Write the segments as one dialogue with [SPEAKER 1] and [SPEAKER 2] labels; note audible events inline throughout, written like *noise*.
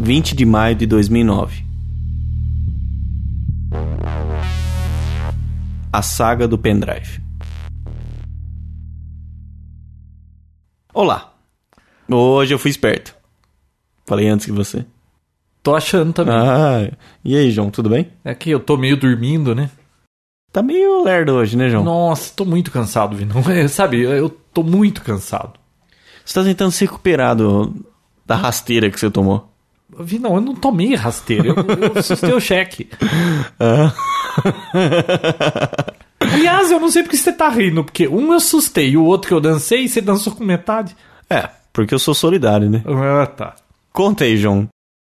[SPEAKER 1] 20 de maio de 2009. A saga do pendrive. Olá. Hoje eu fui esperto. Falei antes que você.
[SPEAKER 2] Tô achando também.
[SPEAKER 1] Ah, e aí, João, tudo bem?
[SPEAKER 2] É que eu tô meio dormindo, né?
[SPEAKER 1] Tá meio lerdo hoje, né, João?
[SPEAKER 2] Nossa, tô muito cansado, Vinão. *laughs* Sabe, eu tô muito cansado.
[SPEAKER 1] Você tá tentando se recuperar do, da rasteira que você tomou.
[SPEAKER 2] Vinão, eu não tomei rasteira. Eu, eu assustei o cheque.
[SPEAKER 1] Ah.
[SPEAKER 2] Aliás, eu não sei porque você tá rindo. Porque um eu assustei e o outro que eu dancei, você dançou com metade.
[SPEAKER 1] É, porque eu sou solidário, né?
[SPEAKER 2] Ah, tá.
[SPEAKER 1] Conta aí, João.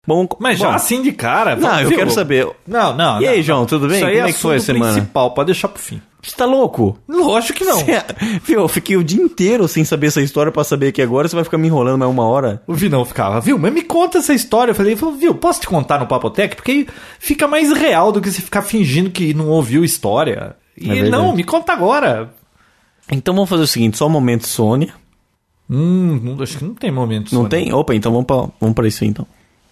[SPEAKER 1] Bom,
[SPEAKER 2] Mas já
[SPEAKER 1] bom,
[SPEAKER 2] assim de cara.
[SPEAKER 1] Não, eu
[SPEAKER 2] viu?
[SPEAKER 1] quero saber.
[SPEAKER 2] Não, não.
[SPEAKER 1] E
[SPEAKER 2] não,
[SPEAKER 1] aí. João, tudo bem?
[SPEAKER 2] Isso aí
[SPEAKER 1] Como
[SPEAKER 2] é
[SPEAKER 1] é que foi a semana?
[SPEAKER 2] principal, pode deixar pro fim.
[SPEAKER 1] Você tá louco?
[SPEAKER 2] Lógico que não.
[SPEAKER 1] Você- *laughs* Viu, eu fiquei o dia inteiro sem saber essa história pra saber que agora você vai ficar me enrolando mais uma hora.
[SPEAKER 2] O Vinão ficava, viu, mas me conta essa história. Eu falei, viu, posso te contar no Papotec? Porque fica mais real do que você ficar fingindo que não ouviu história. E
[SPEAKER 1] verdade.
[SPEAKER 2] não, me conta agora.
[SPEAKER 1] Então vamos fazer o seguinte, só um momento Sônia.
[SPEAKER 2] Hum, acho que não tem momento.
[SPEAKER 1] Não
[SPEAKER 2] Sônia.
[SPEAKER 1] tem? Opa, então vamos pra, vamos pra isso aí, então.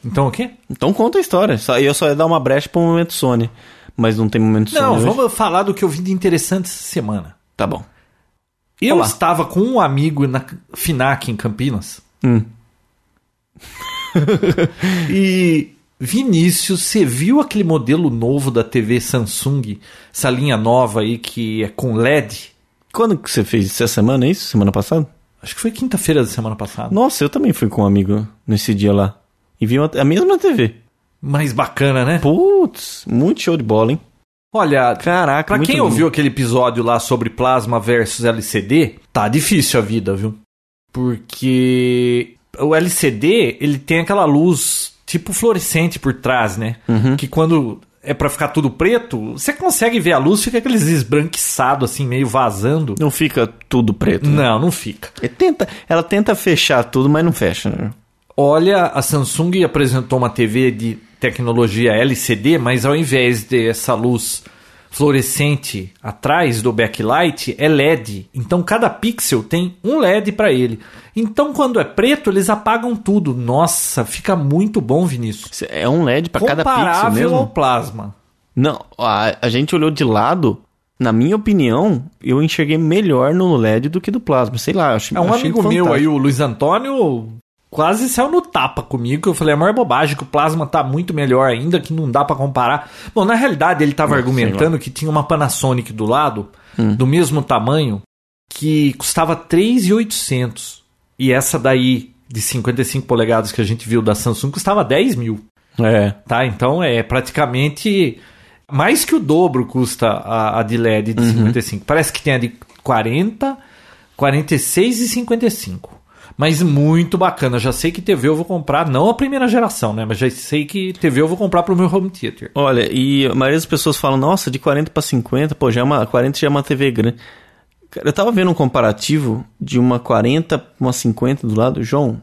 [SPEAKER 2] Então o quê?
[SPEAKER 1] Então conta a história. Eu só ia dar uma brecha pro momento Sônia. Mas não tem momento
[SPEAKER 2] Não,
[SPEAKER 1] hoje.
[SPEAKER 2] vamos falar do que eu vi de interessante essa semana.
[SPEAKER 1] Tá bom.
[SPEAKER 2] Eu
[SPEAKER 1] Olá.
[SPEAKER 2] estava com um amigo na FINAC em Campinas.
[SPEAKER 1] Hum. *laughs*
[SPEAKER 2] E Vinícius, você viu aquele modelo novo da TV Samsung? Essa linha nova aí que é com LED?
[SPEAKER 1] Quando que você fez? Essa semana, é isso? Semana passada?
[SPEAKER 2] Acho que foi quinta-feira da semana passada.
[SPEAKER 1] Nossa, eu também fui com um amigo nesse dia lá. E vi uma- a mesma TV.
[SPEAKER 2] Mais bacana, né?
[SPEAKER 1] Putz, muito show de bola, hein?
[SPEAKER 2] Olha,
[SPEAKER 1] Caraca,
[SPEAKER 2] pra quem
[SPEAKER 1] bom.
[SPEAKER 2] ouviu aquele episódio lá sobre plasma versus LCD, tá difícil a vida, viu? Porque o LCD, ele tem aquela luz tipo fluorescente por trás, né?
[SPEAKER 1] Uhum.
[SPEAKER 2] Que quando é pra ficar tudo preto, você consegue ver a luz, fica aqueles esbranquiçados assim, meio vazando.
[SPEAKER 1] Não fica tudo preto. né?
[SPEAKER 2] Não, não fica.
[SPEAKER 1] É, tenta, ela tenta fechar tudo, mas não fecha, né?
[SPEAKER 2] Olha, a Samsung apresentou uma TV de tecnologia LCD, mas ao invés dessa luz fluorescente atrás do backlight, é LED. Então cada pixel tem um LED para ele. Então quando é preto, eles apagam tudo. Nossa, fica muito bom, Vinícius.
[SPEAKER 1] É um LED pra cada pixel
[SPEAKER 2] Comparável ao
[SPEAKER 1] mesmo?
[SPEAKER 2] plasma.
[SPEAKER 1] Não, a, a gente olhou de lado. Na minha opinião, eu enxerguei melhor no LED do que do plasma. Sei lá, eu achei
[SPEAKER 2] É um amigo meu
[SPEAKER 1] fantástico.
[SPEAKER 2] aí, o Luiz Antônio, quase saiu no tapa comigo. Eu falei, a maior bobagem, que o plasma tá muito melhor ainda, que não dá pra comparar. Bom, na realidade, ele tava
[SPEAKER 1] Não,
[SPEAKER 2] argumentando que tinha uma Panasonic do lado,
[SPEAKER 1] Hum.
[SPEAKER 2] do mesmo tamanho, que custava 3.800. E essa daí, de 55 polegadas que a gente viu da Samsung, custava 10 mil.
[SPEAKER 1] É.
[SPEAKER 2] Tá? Então é praticamente mais que o dobro custa a, a de LED de 55. Parece que tem a de 40, 46 e 55. Mas muito bacana. Já sei que TV eu vou comprar, não a primeira geração, né? Mas já sei que TV eu vou comprar pro meu home theater.
[SPEAKER 1] Olha, e a maioria das pessoas falam, nossa, de 40 pra 50, pô, já é uma, 40 já é uma TV grande. Cara, eu tava vendo um comparativo de uma 40 pra uma 50 do lado. João,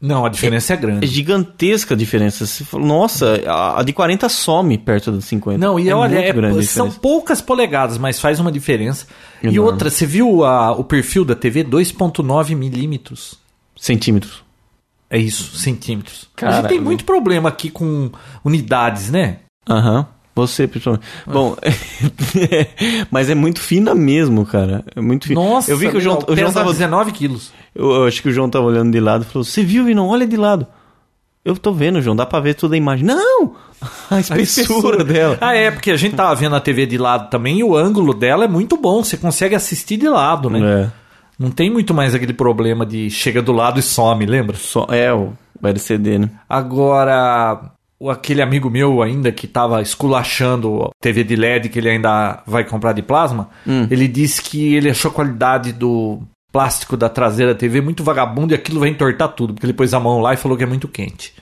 [SPEAKER 2] Não, a diferença é,
[SPEAKER 1] é
[SPEAKER 2] grande.
[SPEAKER 1] gigantesca a diferença. Nossa, a, a de 40 some perto da 50.
[SPEAKER 2] Não, e
[SPEAKER 1] é
[SPEAKER 2] olha, é- são poucas polegadas, mas faz uma diferença. E
[SPEAKER 1] Enorme.
[SPEAKER 2] outra, você viu a- o perfil da TV? 2.9 milímetros.
[SPEAKER 1] Centímetros.
[SPEAKER 2] É isso, centímetros. a gente tem muito problema aqui com unidades, né?
[SPEAKER 1] Aham. Você, principalmente. Bom, *laughs* mas é muito fina mesmo, cara. É muito fina.
[SPEAKER 2] Nossa,
[SPEAKER 1] eu vi que o João, o João tava.
[SPEAKER 2] 19 quilos.
[SPEAKER 1] Eu, eu acho que o João tava olhando de lado e falou: Você viu, não Olha de lado. Eu tô vendo, João, dá pra ver toda a imagem. Não! *laughs* A espessura, dela.
[SPEAKER 2] Ah, é, porque a gente tava vendo a TV de lado também e o ângulo dela é muito bom. Você consegue assistir de lado, né?
[SPEAKER 1] É.
[SPEAKER 2] Não tem muito mais aquele problema de chega do lado e some, lembra?
[SPEAKER 1] Só, é, o LCD, né?
[SPEAKER 2] Agora, o- aquele amigo meu ainda que tava esculachando TV de LED que ele ainda vai comprar de plasma,
[SPEAKER 1] Hum.
[SPEAKER 2] ele disse que ele achou a qualidade do plástico da traseira da TV muito vagabundo e aquilo vai entortar tudo, porque ele pôs a mão lá e falou que é muito quente.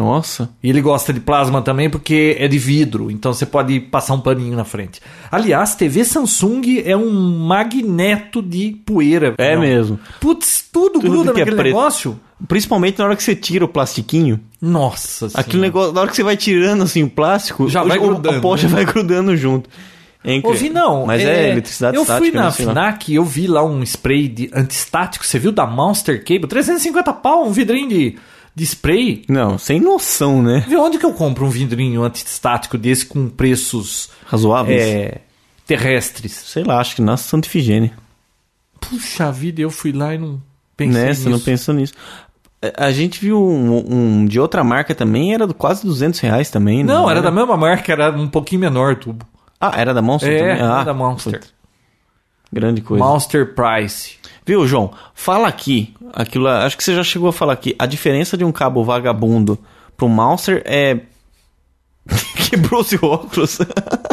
[SPEAKER 1] Nossa.
[SPEAKER 2] E ele gosta de plasma também porque é de vidro, então você pode passar um paninho na frente. Aliás, TV Samsung é um magneto de poeira.
[SPEAKER 1] É
[SPEAKER 2] Não.
[SPEAKER 1] mesmo.
[SPEAKER 2] Putz, tudo,
[SPEAKER 1] Tudo
[SPEAKER 2] gruda
[SPEAKER 1] é
[SPEAKER 2] naquele
[SPEAKER 1] preto.
[SPEAKER 2] negócio.
[SPEAKER 1] Principalmente na hora que você tira o plastiquinho.
[SPEAKER 2] Nossa
[SPEAKER 1] Aquele
[SPEAKER 2] Senhora.
[SPEAKER 1] negócio, na hora que você vai tirando assim o plástico,
[SPEAKER 2] Já
[SPEAKER 1] o-
[SPEAKER 2] vai
[SPEAKER 1] o-
[SPEAKER 2] grudando,
[SPEAKER 1] a poxa
[SPEAKER 2] né?
[SPEAKER 1] vai grudando junto. É incrível.
[SPEAKER 2] Ouvi não.
[SPEAKER 1] Mas é, eletricidade
[SPEAKER 2] Eu
[SPEAKER 1] estática.
[SPEAKER 2] fui na
[SPEAKER 1] né.
[SPEAKER 2] FNAC e eu vi lá um spray de antistático. Você viu da Monster Cable? 350 pau, um vidrinho de, de spray.
[SPEAKER 1] Não, sem noção, né?
[SPEAKER 2] Vê onde que eu compro um vidrinho antistático desse com preços
[SPEAKER 1] Razoáveis.
[SPEAKER 2] é, terrestres?
[SPEAKER 1] Sei lá, acho que na Santa Ifigênia.
[SPEAKER 2] Puxa vida, eu fui lá e não pensei
[SPEAKER 1] né?
[SPEAKER 2] nisso.
[SPEAKER 1] Você não pensou nisso. A- A gente viu um, um de outra marca também, era do quase 200 reais também.
[SPEAKER 2] Não, era da mesma marca, era um pouquinho menor o tubo.
[SPEAKER 1] Ah, era da Monster
[SPEAKER 2] É,
[SPEAKER 1] também?
[SPEAKER 2] era
[SPEAKER 1] Ah,
[SPEAKER 2] da Monster.
[SPEAKER 1] putz, Grande coisa.
[SPEAKER 2] Monster Price.
[SPEAKER 1] Viu, João? Fala aqui. Aquilo, acho que você já chegou a falar aqui. A diferença de um cabo vagabundo pro Monster é. *laughs* Quebrou-se o óculos.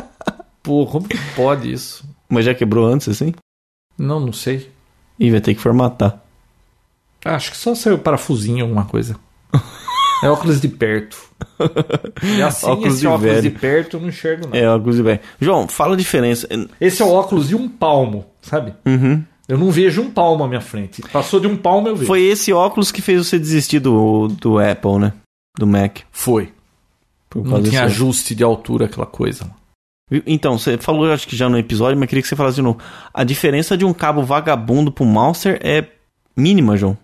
[SPEAKER 1] *laughs*
[SPEAKER 2] Pô, como que pode isso?
[SPEAKER 1] Mas já quebrou antes, assim?
[SPEAKER 2] Não, não sei.
[SPEAKER 1] Ih, vai ter que formatar.
[SPEAKER 2] Acho que só saiu parafusinho, alguma coisa. *laughs* É óculos de perto. E assim,
[SPEAKER 1] Óculos
[SPEAKER 2] esse
[SPEAKER 1] de
[SPEAKER 2] óculos
[SPEAKER 1] velho.
[SPEAKER 2] de perto eu não enxergo nada.
[SPEAKER 1] É, óculos de velho. João, fala a diferença.
[SPEAKER 2] Esse é o óculos de um palmo, sabe?
[SPEAKER 1] Uhum.
[SPEAKER 2] Eu não vejo um palmo à minha frente. Passou de um palmo, eu vejo.
[SPEAKER 1] Foi esse óculos que fez você desistir do, do Apple, né? Do Mac.
[SPEAKER 2] Foi.
[SPEAKER 1] Por
[SPEAKER 2] Não
[SPEAKER 1] causa
[SPEAKER 2] tinha ajuste de altura, aquela coisa.
[SPEAKER 1] Então, você falou, acho que já no episódio, mas queria que você falasse de novo. A diferença de um cabo vagabundo pro Monster é mínima, João.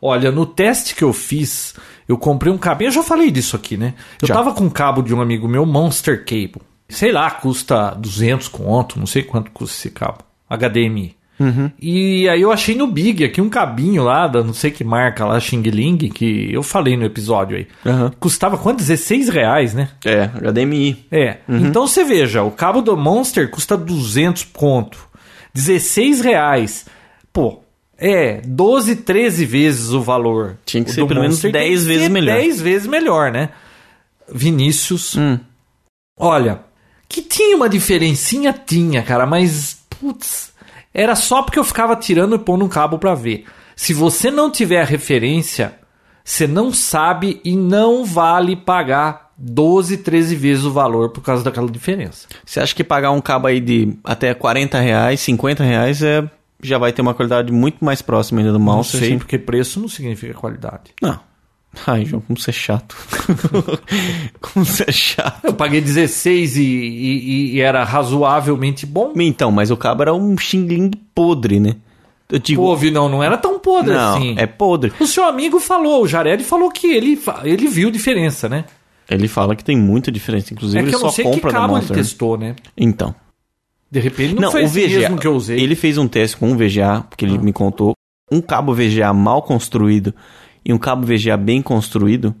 [SPEAKER 2] Olha, no teste que eu fiz, eu comprei um cabo. Eu já falei disso aqui, né? Eu
[SPEAKER 1] Já.
[SPEAKER 2] tava com um cabo de um amigo meu, Monster Cable. Sei lá, custa 200 conto, não sei quanto custa esse cabo. HDMI. E aí eu achei no Big aqui um cabinho lá, da não sei que marca lá, Xing Ling, que eu falei no episódio aí.
[SPEAKER 1] Aham.
[SPEAKER 2] Custava quanto? 16 reais, né?
[SPEAKER 1] É, HDMI.
[SPEAKER 2] É. Então você veja, o cabo do Monster custa 200 conto. 16 reais. Pô, é 12, 13 vezes o valor.
[SPEAKER 1] Tinha que
[SPEAKER 2] O
[SPEAKER 1] ser pelo menos
[SPEAKER 2] Monster tem
[SPEAKER 1] 10
[SPEAKER 2] que
[SPEAKER 1] vezes melhor.
[SPEAKER 2] 10 vezes melhor, né? Vinícius.
[SPEAKER 1] Hum.
[SPEAKER 2] Olha, que tinha uma diferencinha, tinha, cara, mas, putz, era só porque eu ficava tirando e pondo um cabo pra ver. Se você não tiver a referência, você não sabe e não vale pagar 12, 13 vezes o valor por causa daquela diferença.
[SPEAKER 1] Você acha que pagar um cabo aí de até 40 reais, 50 reais, é, já vai ter uma qualidade muito mais próxima ainda do
[SPEAKER 2] Não
[SPEAKER 1] Monster?
[SPEAKER 2] sei,
[SPEAKER 1] assim?
[SPEAKER 2] porque preço não significa qualidade.
[SPEAKER 1] Não. Ai, João, como você é chato. *laughs* como você é chato.
[SPEAKER 2] Eu paguei 16 e, e- e era razoavelmente bom.
[SPEAKER 1] Então, mas o cabo era um xingling podre, né? Eu digo,
[SPEAKER 2] Pô, Vi, não, não era tão podre
[SPEAKER 1] não,
[SPEAKER 2] assim.
[SPEAKER 1] é podre.
[SPEAKER 2] O seu amigo falou, o Jared falou que ele, ele viu diferença, né?
[SPEAKER 1] Ele fala que tem muita diferença. Inclusive,
[SPEAKER 2] é que
[SPEAKER 1] ele
[SPEAKER 2] eu não
[SPEAKER 1] só
[SPEAKER 2] sei que
[SPEAKER 1] compra da
[SPEAKER 2] cabo ele
[SPEAKER 1] Monster. né?
[SPEAKER 2] testou, né?
[SPEAKER 1] Então.
[SPEAKER 2] De repente não,
[SPEAKER 1] Não,
[SPEAKER 2] foi
[SPEAKER 1] o VGA.
[SPEAKER 2] mesmo que eu usei.
[SPEAKER 1] Ele fez um teste com um VGA, porque ele me contou. Um cabo VGA mal construído e um cabo VGA bem construído,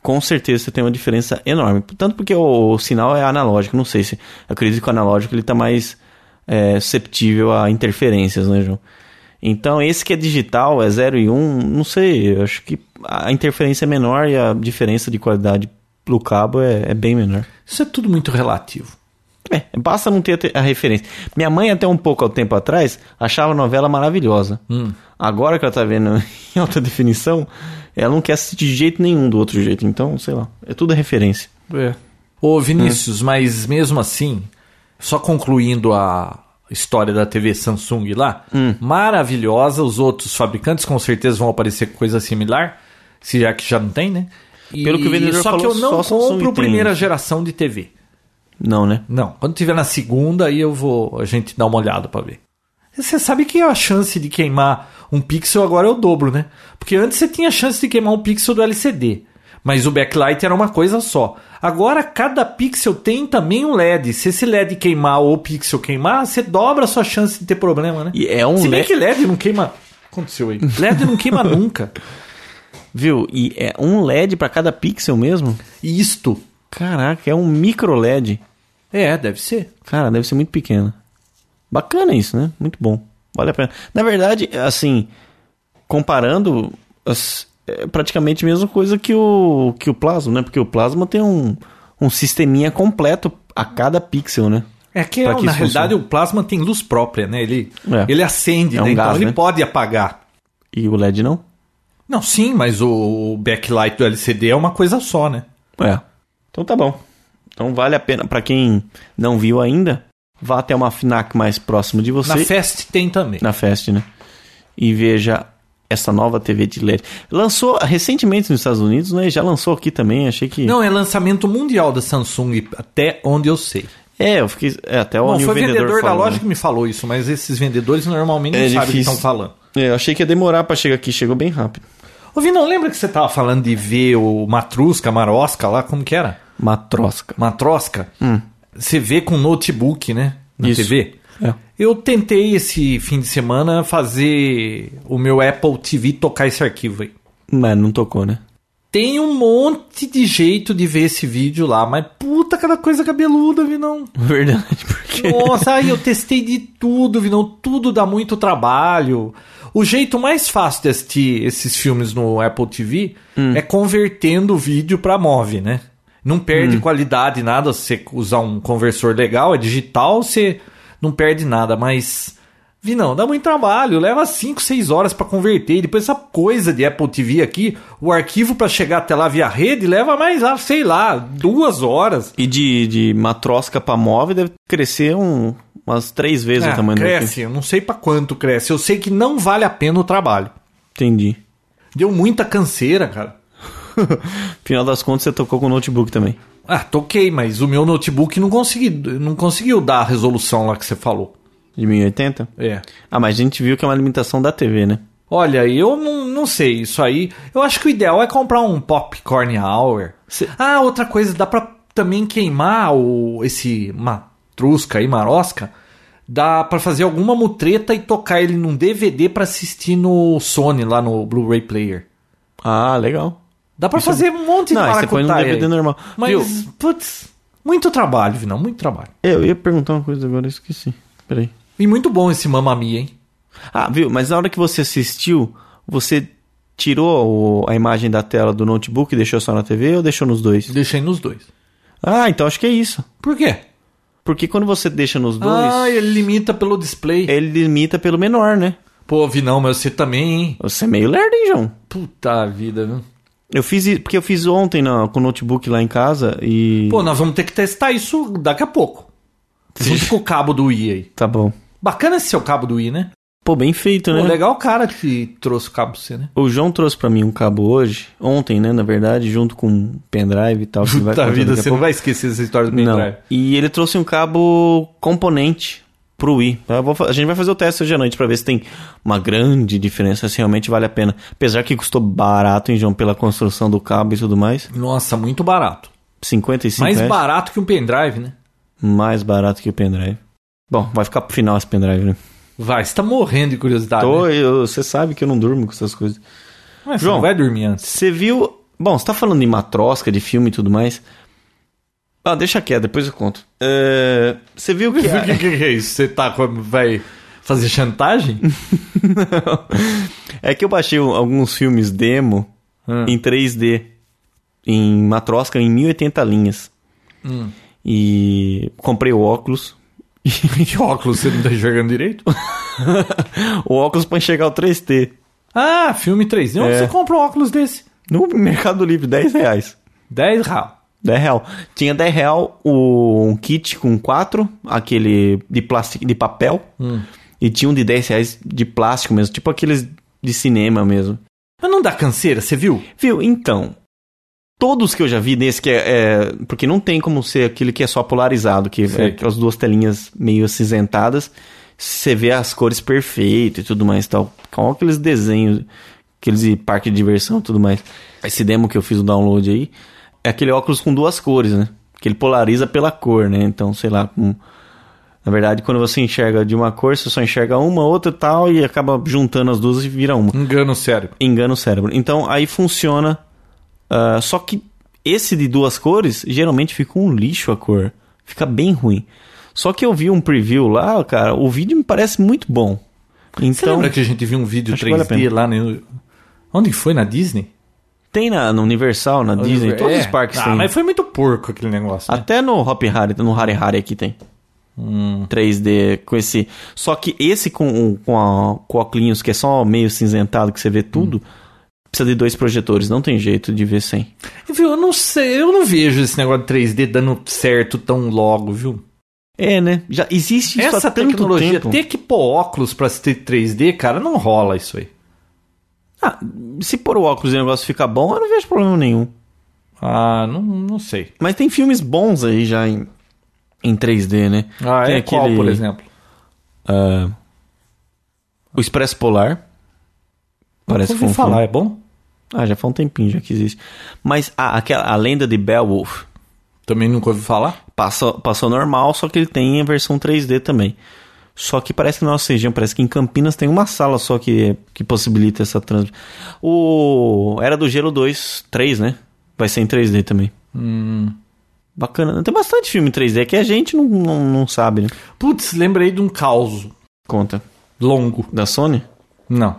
[SPEAKER 1] com certeza você tem uma diferença enorme. Tanto porque o, o sinal é analógico. Não sei se. Eu acredito que o analógico ele tá mais é, susceptível a interferências, né, João? Então, esse que é digital, é 0 e 1, um, não sei. Eu acho que a interferência é menor e a diferença de qualidade pro cabo é, é bem menor.
[SPEAKER 2] Isso é tudo muito relativo.
[SPEAKER 1] É, basta não ter a referência. Minha mãe, até um pouco ao tempo atrás, achava a novela maravilhosa.
[SPEAKER 2] Hum.
[SPEAKER 1] Agora que ela tá vendo *laughs* em alta definição, ela não quer assistir de jeito nenhum do outro jeito. Então, sei lá, é tudo referência.
[SPEAKER 2] É. Ô, Vinícius, mas mesmo assim, só concluindo a história da TV Samsung lá,
[SPEAKER 1] Hum.
[SPEAKER 2] maravilhosa. Os outros fabricantes com certeza vão aparecer com coisa similar, se já que já não tem, né? E-
[SPEAKER 1] Pelo que o vendedor
[SPEAKER 2] só que
[SPEAKER 1] falou,
[SPEAKER 2] eu não compro primeira geração de TV.
[SPEAKER 1] Não, né?
[SPEAKER 2] Não, quando tiver na segunda, aí eu vou a gente dá uma olhada pra ver. Você sabe que a chance de queimar um pixel agora é o dobro, né? Porque antes você tinha a chance de queimar um pixel do LCD, mas o backlight era uma coisa só. Agora cada pixel tem também um LED. Se esse LED queimar ou o pixel queimar, você dobra a sua chance de ter problema, né?
[SPEAKER 1] E é um
[SPEAKER 2] Se bem
[SPEAKER 1] LED,
[SPEAKER 2] que LED não queima. Aconteceu aí. *laughs* LED não queima nunca.
[SPEAKER 1] viu? E é um LED pra cada pixel mesmo?
[SPEAKER 2] Isto.
[SPEAKER 1] Caraca, é um micro LED.
[SPEAKER 2] É, deve ser.
[SPEAKER 1] Cara, deve ser muito pequeno. Bacana isso, né? Muito bom. Vale a pena. Na verdade, assim, comparando, as- é praticamente a mesma coisa que o, que o Plasma, né? Porque o Plasma tem um, um sisteminha completo a cada pixel, né?
[SPEAKER 2] É que,
[SPEAKER 1] Pra que
[SPEAKER 2] na realidade o plasma tem luz própria, né? Ele,
[SPEAKER 1] É.
[SPEAKER 2] ele acende,
[SPEAKER 1] É um
[SPEAKER 2] né?
[SPEAKER 1] gás,
[SPEAKER 2] então ele
[SPEAKER 1] né?
[SPEAKER 2] pode apagar.
[SPEAKER 1] E o LED não?
[SPEAKER 2] Não, sim, mas o backlight do LCD é uma coisa só, né?
[SPEAKER 1] É. Então tá bom. Então vale a pena. Pra quem não viu ainda, vá até uma FNAC mais próximo de você.
[SPEAKER 2] Na Fest tem também.
[SPEAKER 1] Na Fest, né? E veja essa nova TV de LED. Lançou recentemente nos Estados Unidos, né? Já lançou aqui também, achei que...
[SPEAKER 2] Não, é lançamento mundial da Samsung, até onde eu sei.
[SPEAKER 1] É, eu fiquei... É, até o
[SPEAKER 2] Bom, foi o vendedor,
[SPEAKER 1] vendedor
[SPEAKER 2] da
[SPEAKER 1] falou,
[SPEAKER 2] loja
[SPEAKER 1] né?
[SPEAKER 2] que me falou isso, mas esses vendedores normalmente
[SPEAKER 1] É
[SPEAKER 2] não sabem o que estão falando.
[SPEAKER 1] É, eu achei que ia demorar pra chegar aqui, chegou bem rápido.
[SPEAKER 2] Ô, Vinão, lembra que você tava falando de ver o Matrusca, Marosca lá, como que era?
[SPEAKER 1] Matrosca.
[SPEAKER 2] Matrosca? Você vê com notebook, né? Na
[SPEAKER 1] Hum. Isso.
[SPEAKER 2] TV.
[SPEAKER 1] É.
[SPEAKER 2] Eu tentei esse fim de semana fazer o meu Apple TV tocar esse arquivo aí.
[SPEAKER 1] Mas não tocou, né?
[SPEAKER 2] Tem um monte de jeito de ver esse vídeo lá, mas puta, cada coisa cabeluda, Vinão. *laughs*
[SPEAKER 1] Verdade, porque...
[SPEAKER 2] Nossa, aí eu testei de tudo, Vinão. Tudo dá muito trabalho. O jeito mais fácil de assistir esses filmes no Apple TV é convertendo o vídeo pra MOV, né? Não perde qualidade, nada. Se você usar um conversor legal, é digital, você não perde nada. Mas, Vinão, dá muito trabalho. Leva 5, 6 horas pra converter. E depois essa coisa de Apple TV aqui, o arquivo pra chegar até lá via rede leva mais, ah, sei lá, duas horas.
[SPEAKER 1] E de, de matrosca pra móvel deve crescer um, umas três vezes o
[SPEAKER 2] Ah,
[SPEAKER 1] tamanho do
[SPEAKER 2] cresce, eu não sei pra quanto cresce. Eu sei que não vale a pena o trabalho.
[SPEAKER 1] Entendi.
[SPEAKER 2] Deu muita canseira, cara. *laughs*
[SPEAKER 1] Final das contas, você tocou com o notebook também.
[SPEAKER 2] Ah, toquei, mas o meu notebook não, consegui, não conseguiu dar a resolução lá que você falou.
[SPEAKER 1] De 1080?
[SPEAKER 2] É.
[SPEAKER 1] Ah, mas a gente viu que é uma limitação da TV, né?
[SPEAKER 2] Olha, eu não, não sei, isso aí. Eu acho que o ideal é comprar um popcorn hour.
[SPEAKER 1] Cê-
[SPEAKER 2] Ah, outra coisa, dá pra também queimar o, esse matrusca aí, marosca. Dá pra fazer alguma mutreta e tocar ele num DVD pra assistir no Sony, lá no Blu-ray Player.
[SPEAKER 1] Ah, legal.
[SPEAKER 2] Dá pra fazer um monte
[SPEAKER 1] Não,
[SPEAKER 2] de
[SPEAKER 1] aí você põe
[SPEAKER 2] maracutaia
[SPEAKER 1] DVD
[SPEAKER 2] aí.
[SPEAKER 1] normal.
[SPEAKER 2] Mas, putz, muito trabalho, Vinão, muito trabalho.
[SPEAKER 1] Eu ia perguntar uma coisa agora, eu esqueci. Peraí.
[SPEAKER 2] E muito bom esse Mamma Mia, hein?
[SPEAKER 1] Ah, viu? Mas na hora que você assistiu, você tirou o- a imagem da tela do notebook e deixou só na TV ou deixou nos dois?
[SPEAKER 2] Deixei nos dois.
[SPEAKER 1] Ah, então acho que é isso.
[SPEAKER 2] Por quê?
[SPEAKER 1] Porque quando você deixa nos dois,
[SPEAKER 2] Ah, ele limita pelo display.
[SPEAKER 1] ele limita pelo menor, né?
[SPEAKER 2] Pô, Vinão, mas você também, hein?
[SPEAKER 1] Você é meio lerdo, hein, João?
[SPEAKER 2] Puta vida, viu?
[SPEAKER 1] Eu fiz isso, porque eu fiz ontem na- com o notebook lá em casa e.
[SPEAKER 2] Pô, nós vamos ter que testar isso daqui a pouco. Junto com o cabo do i aí.
[SPEAKER 1] Tá bom.
[SPEAKER 2] Bacana esse seu cabo do i, né?
[SPEAKER 1] Pô, bem feito,
[SPEAKER 2] Pô,
[SPEAKER 1] né?
[SPEAKER 2] legal o cara que trouxe o cabo pra você, né?
[SPEAKER 1] O João trouxe pra mim um cabo hoje, ontem, né, na verdade, junto com um pendrive e tal. vai
[SPEAKER 2] Puta vida, você não vai esquecer essa história do
[SPEAKER 1] Não.
[SPEAKER 2] pendrive.
[SPEAKER 1] E ele trouxe um cabo componente pro Wii. Eu vou a gente vai fazer o teste hoje à noite pra ver se tem uma grande diferença, se realmente vale a pena. Apesar que custou barato, hein, João, pela construção do cabo e tudo mais.
[SPEAKER 2] Nossa, muito barato.
[SPEAKER 1] 55
[SPEAKER 2] Mais
[SPEAKER 1] reais.
[SPEAKER 2] barato que um pendrive, né?
[SPEAKER 1] Mais barato que o pendrive. Bom, vai ficar pro final esse pendrive, né?
[SPEAKER 2] Vai, você tá morrendo de curiosidade.
[SPEAKER 1] Tô,
[SPEAKER 2] né?
[SPEAKER 1] eu- você sabe que eu não durmo com essas coisas.
[SPEAKER 2] Mas você
[SPEAKER 1] João.
[SPEAKER 2] vai dormir antes.
[SPEAKER 1] Você viu. Bom, você tá falando de matrosca, de filme e tudo mais. Ah, deixa quieto, depois eu conto. É, Você viu que. *laughs*
[SPEAKER 2] O que, que é isso? Você tá vai fazer chantagem? *laughs*
[SPEAKER 1] é que eu baixei alguns filmes demo
[SPEAKER 2] Hum.
[SPEAKER 1] em 3D. Em matrosca em 1080 linhas.
[SPEAKER 2] Hum.
[SPEAKER 1] E comprei o óculos. *laughs*
[SPEAKER 2] Que óculos você não tá enxergando direito?
[SPEAKER 1] o óculos pra enxergar o 3D.
[SPEAKER 2] Ah, filme 3D. Onde
[SPEAKER 1] É.
[SPEAKER 2] você compra um óculos desse?
[SPEAKER 1] No Mercado Livre, 10 reais.
[SPEAKER 2] 10 real.
[SPEAKER 1] 10 real. Tinha 10 real o, um kit com quatro, aquele de plástico, de papel. E tinha um de 10 reais de plástico mesmo, tipo aqueles de cinema mesmo.
[SPEAKER 2] Mas não dá canseira, você viu?
[SPEAKER 1] Viu? Então, todos que eu já vi desse que é, é- Porque não tem como ser aquele que é só polarizado, que
[SPEAKER 2] Sei.
[SPEAKER 1] é aquelas duas telinhas meio acinzentadas. Você vê as cores perfeitas e tudo mais e tal. Com aqueles desenhos, aqueles de parque de diversão e tudo mais. Esse demo que eu fiz o download aí é aquele óculos com duas cores, né? Que ele polariza pela cor, né? Então, sei lá, com... Na verdade, quando você enxerga de uma cor, você só enxerga uma, outra e tal, e acaba juntando as duas e vira uma
[SPEAKER 2] Engana o cérebro.
[SPEAKER 1] engana o cérebro. Então aí funciona. ah, só que esse de duas cores, geralmente fica um lixo a cor. Fica bem ruim. Só que eu vi um preview lá, cara, o vídeo me parece muito bom.
[SPEAKER 2] Você
[SPEAKER 1] Então,
[SPEAKER 2] lembra que a gente viu um vídeo
[SPEAKER 1] acho que vale a
[SPEAKER 2] 3D
[SPEAKER 1] pena.
[SPEAKER 2] lá no... Onde foi? Na Disney?
[SPEAKER 1] Tem na, no Universal, na Disney, todos
[SPEAKER 2] É.
[SPEAKER 1] os parques
[SPEAKER 2] ah,
[SPEAKER 1] tem.
[SPEAKER 2] mas foi muito porco aquele negócio. né?
[SPEAKER 1] Até no Hop Harry, no Harry Harry aqui tem.
[SPEAKER 2] Hum.
[SPEAKER 1] 3D com esse. Só que esse com, com, a, com óculos que é só meio cinzentado que você vê tudo, precisa de dois projetores, não tem jeito de ver sem.
[SPEAKER 2] Viu, eu não sei, eu não vejo esse negócio de 3D dando certo tão logo, viu?
[SPEAKER 1] É, né? Já existe isso
[SPEAKER 2] Essa
[SPEAKER 1] há tanto
[SPEAKER 2] tecnologia,
[SPEAKER 1] tempo.
[SPEAKER 2] ter que pôr óculos pra assistir 3D, cara, não rola isso aí.
[SPEAKER 1] Ah, se pôr o óculos e o negócio ficar bom, eu não vejo problema nenhum.
[SPEAKER 2] Ah, não, não sei.
[SPEAKER 1] Mas tem filmes bons aí já em, em 3D, né?
[SPEAKER 2] Ah,
[SPEAKER 1] tem
[SPEAKER 2] é qual, por exemplo?
[SPEAKER 1] ah, o Expresso Polar. Parece que
[SPEAKER 2] falar,
[SPEAKER 1] filme.
[SPEAKER 2] é bom?
[SPEAKER 1] Ah, já faz um tempinho já que existe. Mas ah, aquela, a lenda de Beowulf
[SPEAKER 2] Também nunca ouvi falar?
[SPEAKER 1] passou, passou normal, só que ele tem a versão 3D também. Só que parece que na nossa região, parece que em Campinas tem uma sala só que, que possibilita essa transmissão. O Era do Gelo 2, 3, né? Vai ser em 3D também.
[SPEAKER 2] Hum.
[SPEAKER 1] Bacana. Tem bastante filme em 3D que a gente não, não, não sabe, né?
[SPEAKER 2] Putz, lembrei de um caos
[SPEAKER 1] Conta.
[SPEAKER 2] longo.
[SPEAKER 1] Da Sony?
[SPEAKER 2] Não.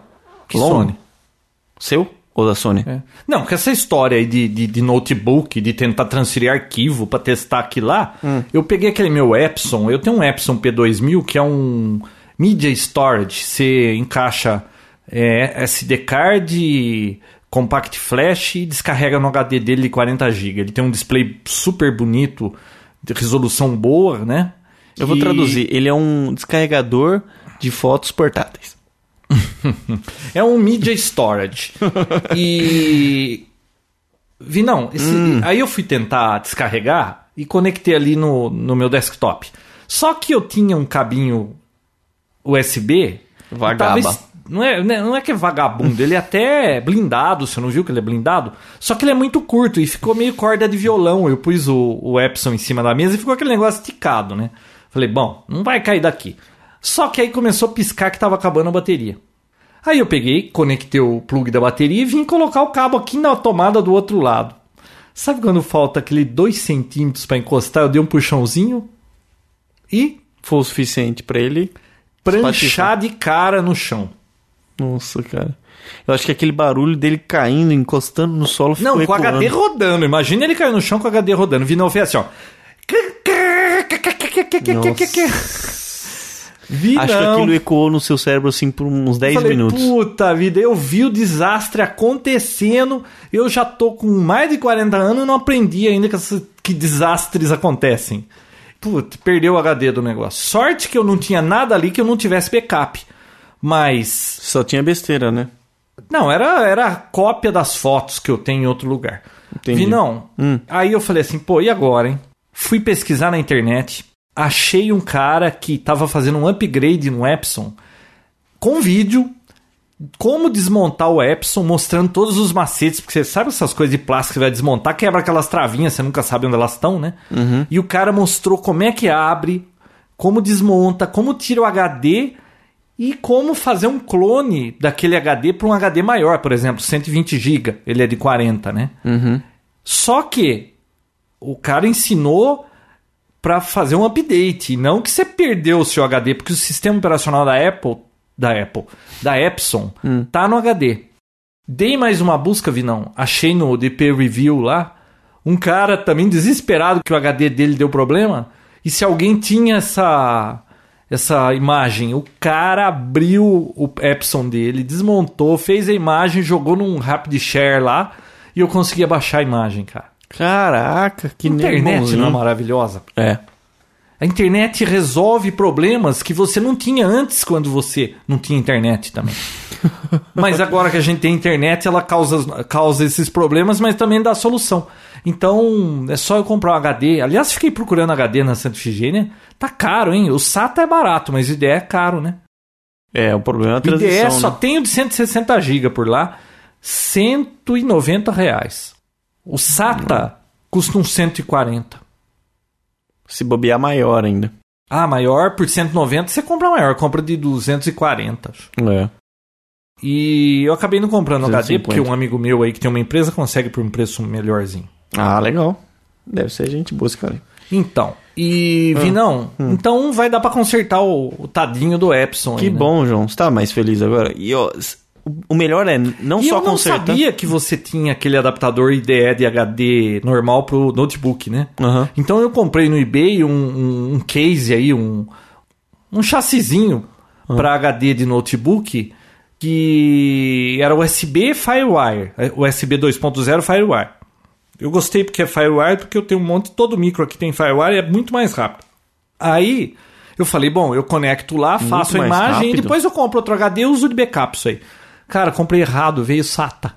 [SPEAKER 2] Que
[SPEAKER 1] Longo?
[SPEAKER 2] Sony?
[SPEAKER 1] Seu ou da Sony?
[SPEAKER 2] É. Não, que essa história aí de, de, de notebook, de tentar transferir arquivo pra testar aquilo lá, eu peguei aquele meu Epson, eu tenho um Epson P2000 que é um Media Storage, você encaixa é, SD card, compact flash e descarrega no HD dele de 40 GB. Ele tem um display super bonito, de resolução boa, né?
[SPEAKER 1] Eu vou
[SPEAKER 2] E-
[SPEAKER 1] traduzir. Ele é um descarregador de fotos portáteis. *laughs*
[SPEAKER 2] É um media storage. e. Vi, não. esse-
[SPEAKER 1] Hum.
[SPEAKER 2] Aí eu fui tentar descarregar e conectei ali no, no meu desktop. Só que eu tinha um cabinho USB.
[SPEAKER 1] Vagaba.
[SPEAKER 2] Não é, né, não é que é vagabundo, ele é até blindado, você não viu que ele é blindado? Só que ele é muito curto e ficou meio corda de violão. Eu pus o, o Epson em cima da mesa e ficou aquele negócio esticado, né? Falei, bom, não vai cair daqui. Só que aí começou a piscar que tava acabando a bateria. Aí eu peguei, conectei o plug da bateria e vim colocar o cabo aqui na tomada do outro lado. Sabe quando falta aquele 2 centímetros para encostar? Eu dei um puxãozinho e
[SPEAKER 1] Foi o suficiente pra ele.
[SPEAKER 2] pranchar de cara no chão.
[SPEAKER 1] Nossa, cara. Eu acho que aquele barulho dele caindo, encostando no solo ficou
[SPEAKER 2] Não, com o
[SPEAKER 1] ecoando.
[SPEAKER 2] HD rodando. Imagina ele cair no chão com o HD rodando. Vindo fez assim, ó. *laughs* Vi
[SPEAKER 1] Acho que
[SPEAKER 2] não.
[SPEAKER 1] aquilo ecoou no seu cérebro assim por uns 10
[SPEAKER 2] Falei,
[SPEAKER 1] minutos.
[SPEAKER 2] puta vida, eu vi o desastre acontecendo. Eu já tô com mais de 40 anos e não aprendi ainda que, essas- que desastres acontecem. Puta, perdeu o HD do negócio. Sorte que eu não tinha nada ali que eu não tivesse backup. Mas
[SPEAKER 1] Só tinha besteira, né?
[SPEAKER 2] Não, era, era a cópia das fotos que eu tenho em outro lugar.
[SPEAKER 1] Entendi.
[SPEAKER 2] Vi, não.
[SPEAKER 1] Hum.
[SPEAKER 2] Aí eu falei assim, pô, e agora, hein? Fui pesquisar na internet, achei um cara que tava fazendo um upgrade no Epson com vídeo, como desmontar o Epson, mostrando todos os macetes, porque você sabe essas coisas de plástico que vai desmontar, quebra aquelas travinhas, você nunca sabe onde elas estão, né? E o cara mostrou como é que abre, como desmonta, como tira o HD e como fazer um clone daquele HD para um HD maior, por exemplo, 120 GB, ele é de 40, né? Só que o cara ensinou para fazer um update, não que você perdeu o seu HD, porque o sistema operacional da Apple, da Apple, da Epson, tá no HD. Dei mais uma busca, vi não. Achei no DP Review lá um cara também desesperado que o HD dele deu problema. E se alguém tinha essa essa imagem, o cara abriu o Epson dele, desmontou, fez a imagem, jogou num Rapid Share lá e eu conseguia baixar a imagem, cara.
[SPEAKER 1] Caraca, que
[SPEAKER 2] internet não é maravilhosa?
[SPEAKER 1] É.
[SPEAKER 2] A internet resolve problemas que você não tinha antes quando você não tinha internet também. *laughs* mas agora que a gente tem internet, ela causa, causa esses problemas, mas também dá solução. Então, é só eu comprar um HD. Aliás, fiquei procurando HD na Santa Ifigênia. Tá caro, hein? O SATA é barato, mas o IDE é caro, né?
[SPEAKER 1] É, o problema é a
[SPEAKER 2] O IDE
[SPEAKER 1] transição,
[SPEAKER 2] só
[SPEAKER 1] né?
[SPEAKER 2] tem o de 160 GB por lá, 190 reais. O SATA custa uns 140.
[SPEAKER 1] Se bobear maior ainda.
[SPEAKER 2] Ah, maior por 190, você compra maior, compra de 240. acho.
[SPEAKER 1] É.
[SPEAKER 2] E eu acabei não comprando HD
[SPEAKER 1] 250.
[SPEAKER 2] porque um amigo meu aí que tem uma empresa consegue por um preço melhorzinho.
[SPEAKER 1] Ah, legal. Deve ser gente boa esse cara.
[SPEAKER 2] Então, e vi não. Então vai dar pra consertar o, o tadinho do Epson
[SPEAKER 1] hum. Que
[SPEAKER 2] aí, né?
[SPEAKER 1] bom, João. Você tá mais feliz agora. E ó, o- melhor é não
[SPEAKER 2] E
[SPEAKER 1] só
[SPEAKER 2] eu não
[SPEAKER 1] consertar.
[SPEAKER 2] sabia que você tinha aquele adaptador IDE de HD normal pro notebook, né?
[SPEAKER 1] Aham.
[SPEAKER 2] Então eu comprei no eBay um, um, um case aí, um, um chassizinho
[SPEAKER 1] Ah.
[SPEAKER 2] para HD de notebook que era USB Firewire, é, USB 2.0 Firewire. Eu gostei porque é Firewire, porque eu tenho um monte, todo micro aqui tem Firewire e é muito mais rápido. Aí eu falei, bom, eu conecto lá, faço a imagem e depois eu compro outro HD e uso de backup isso aí. Cara, comprei errado, veio SATA.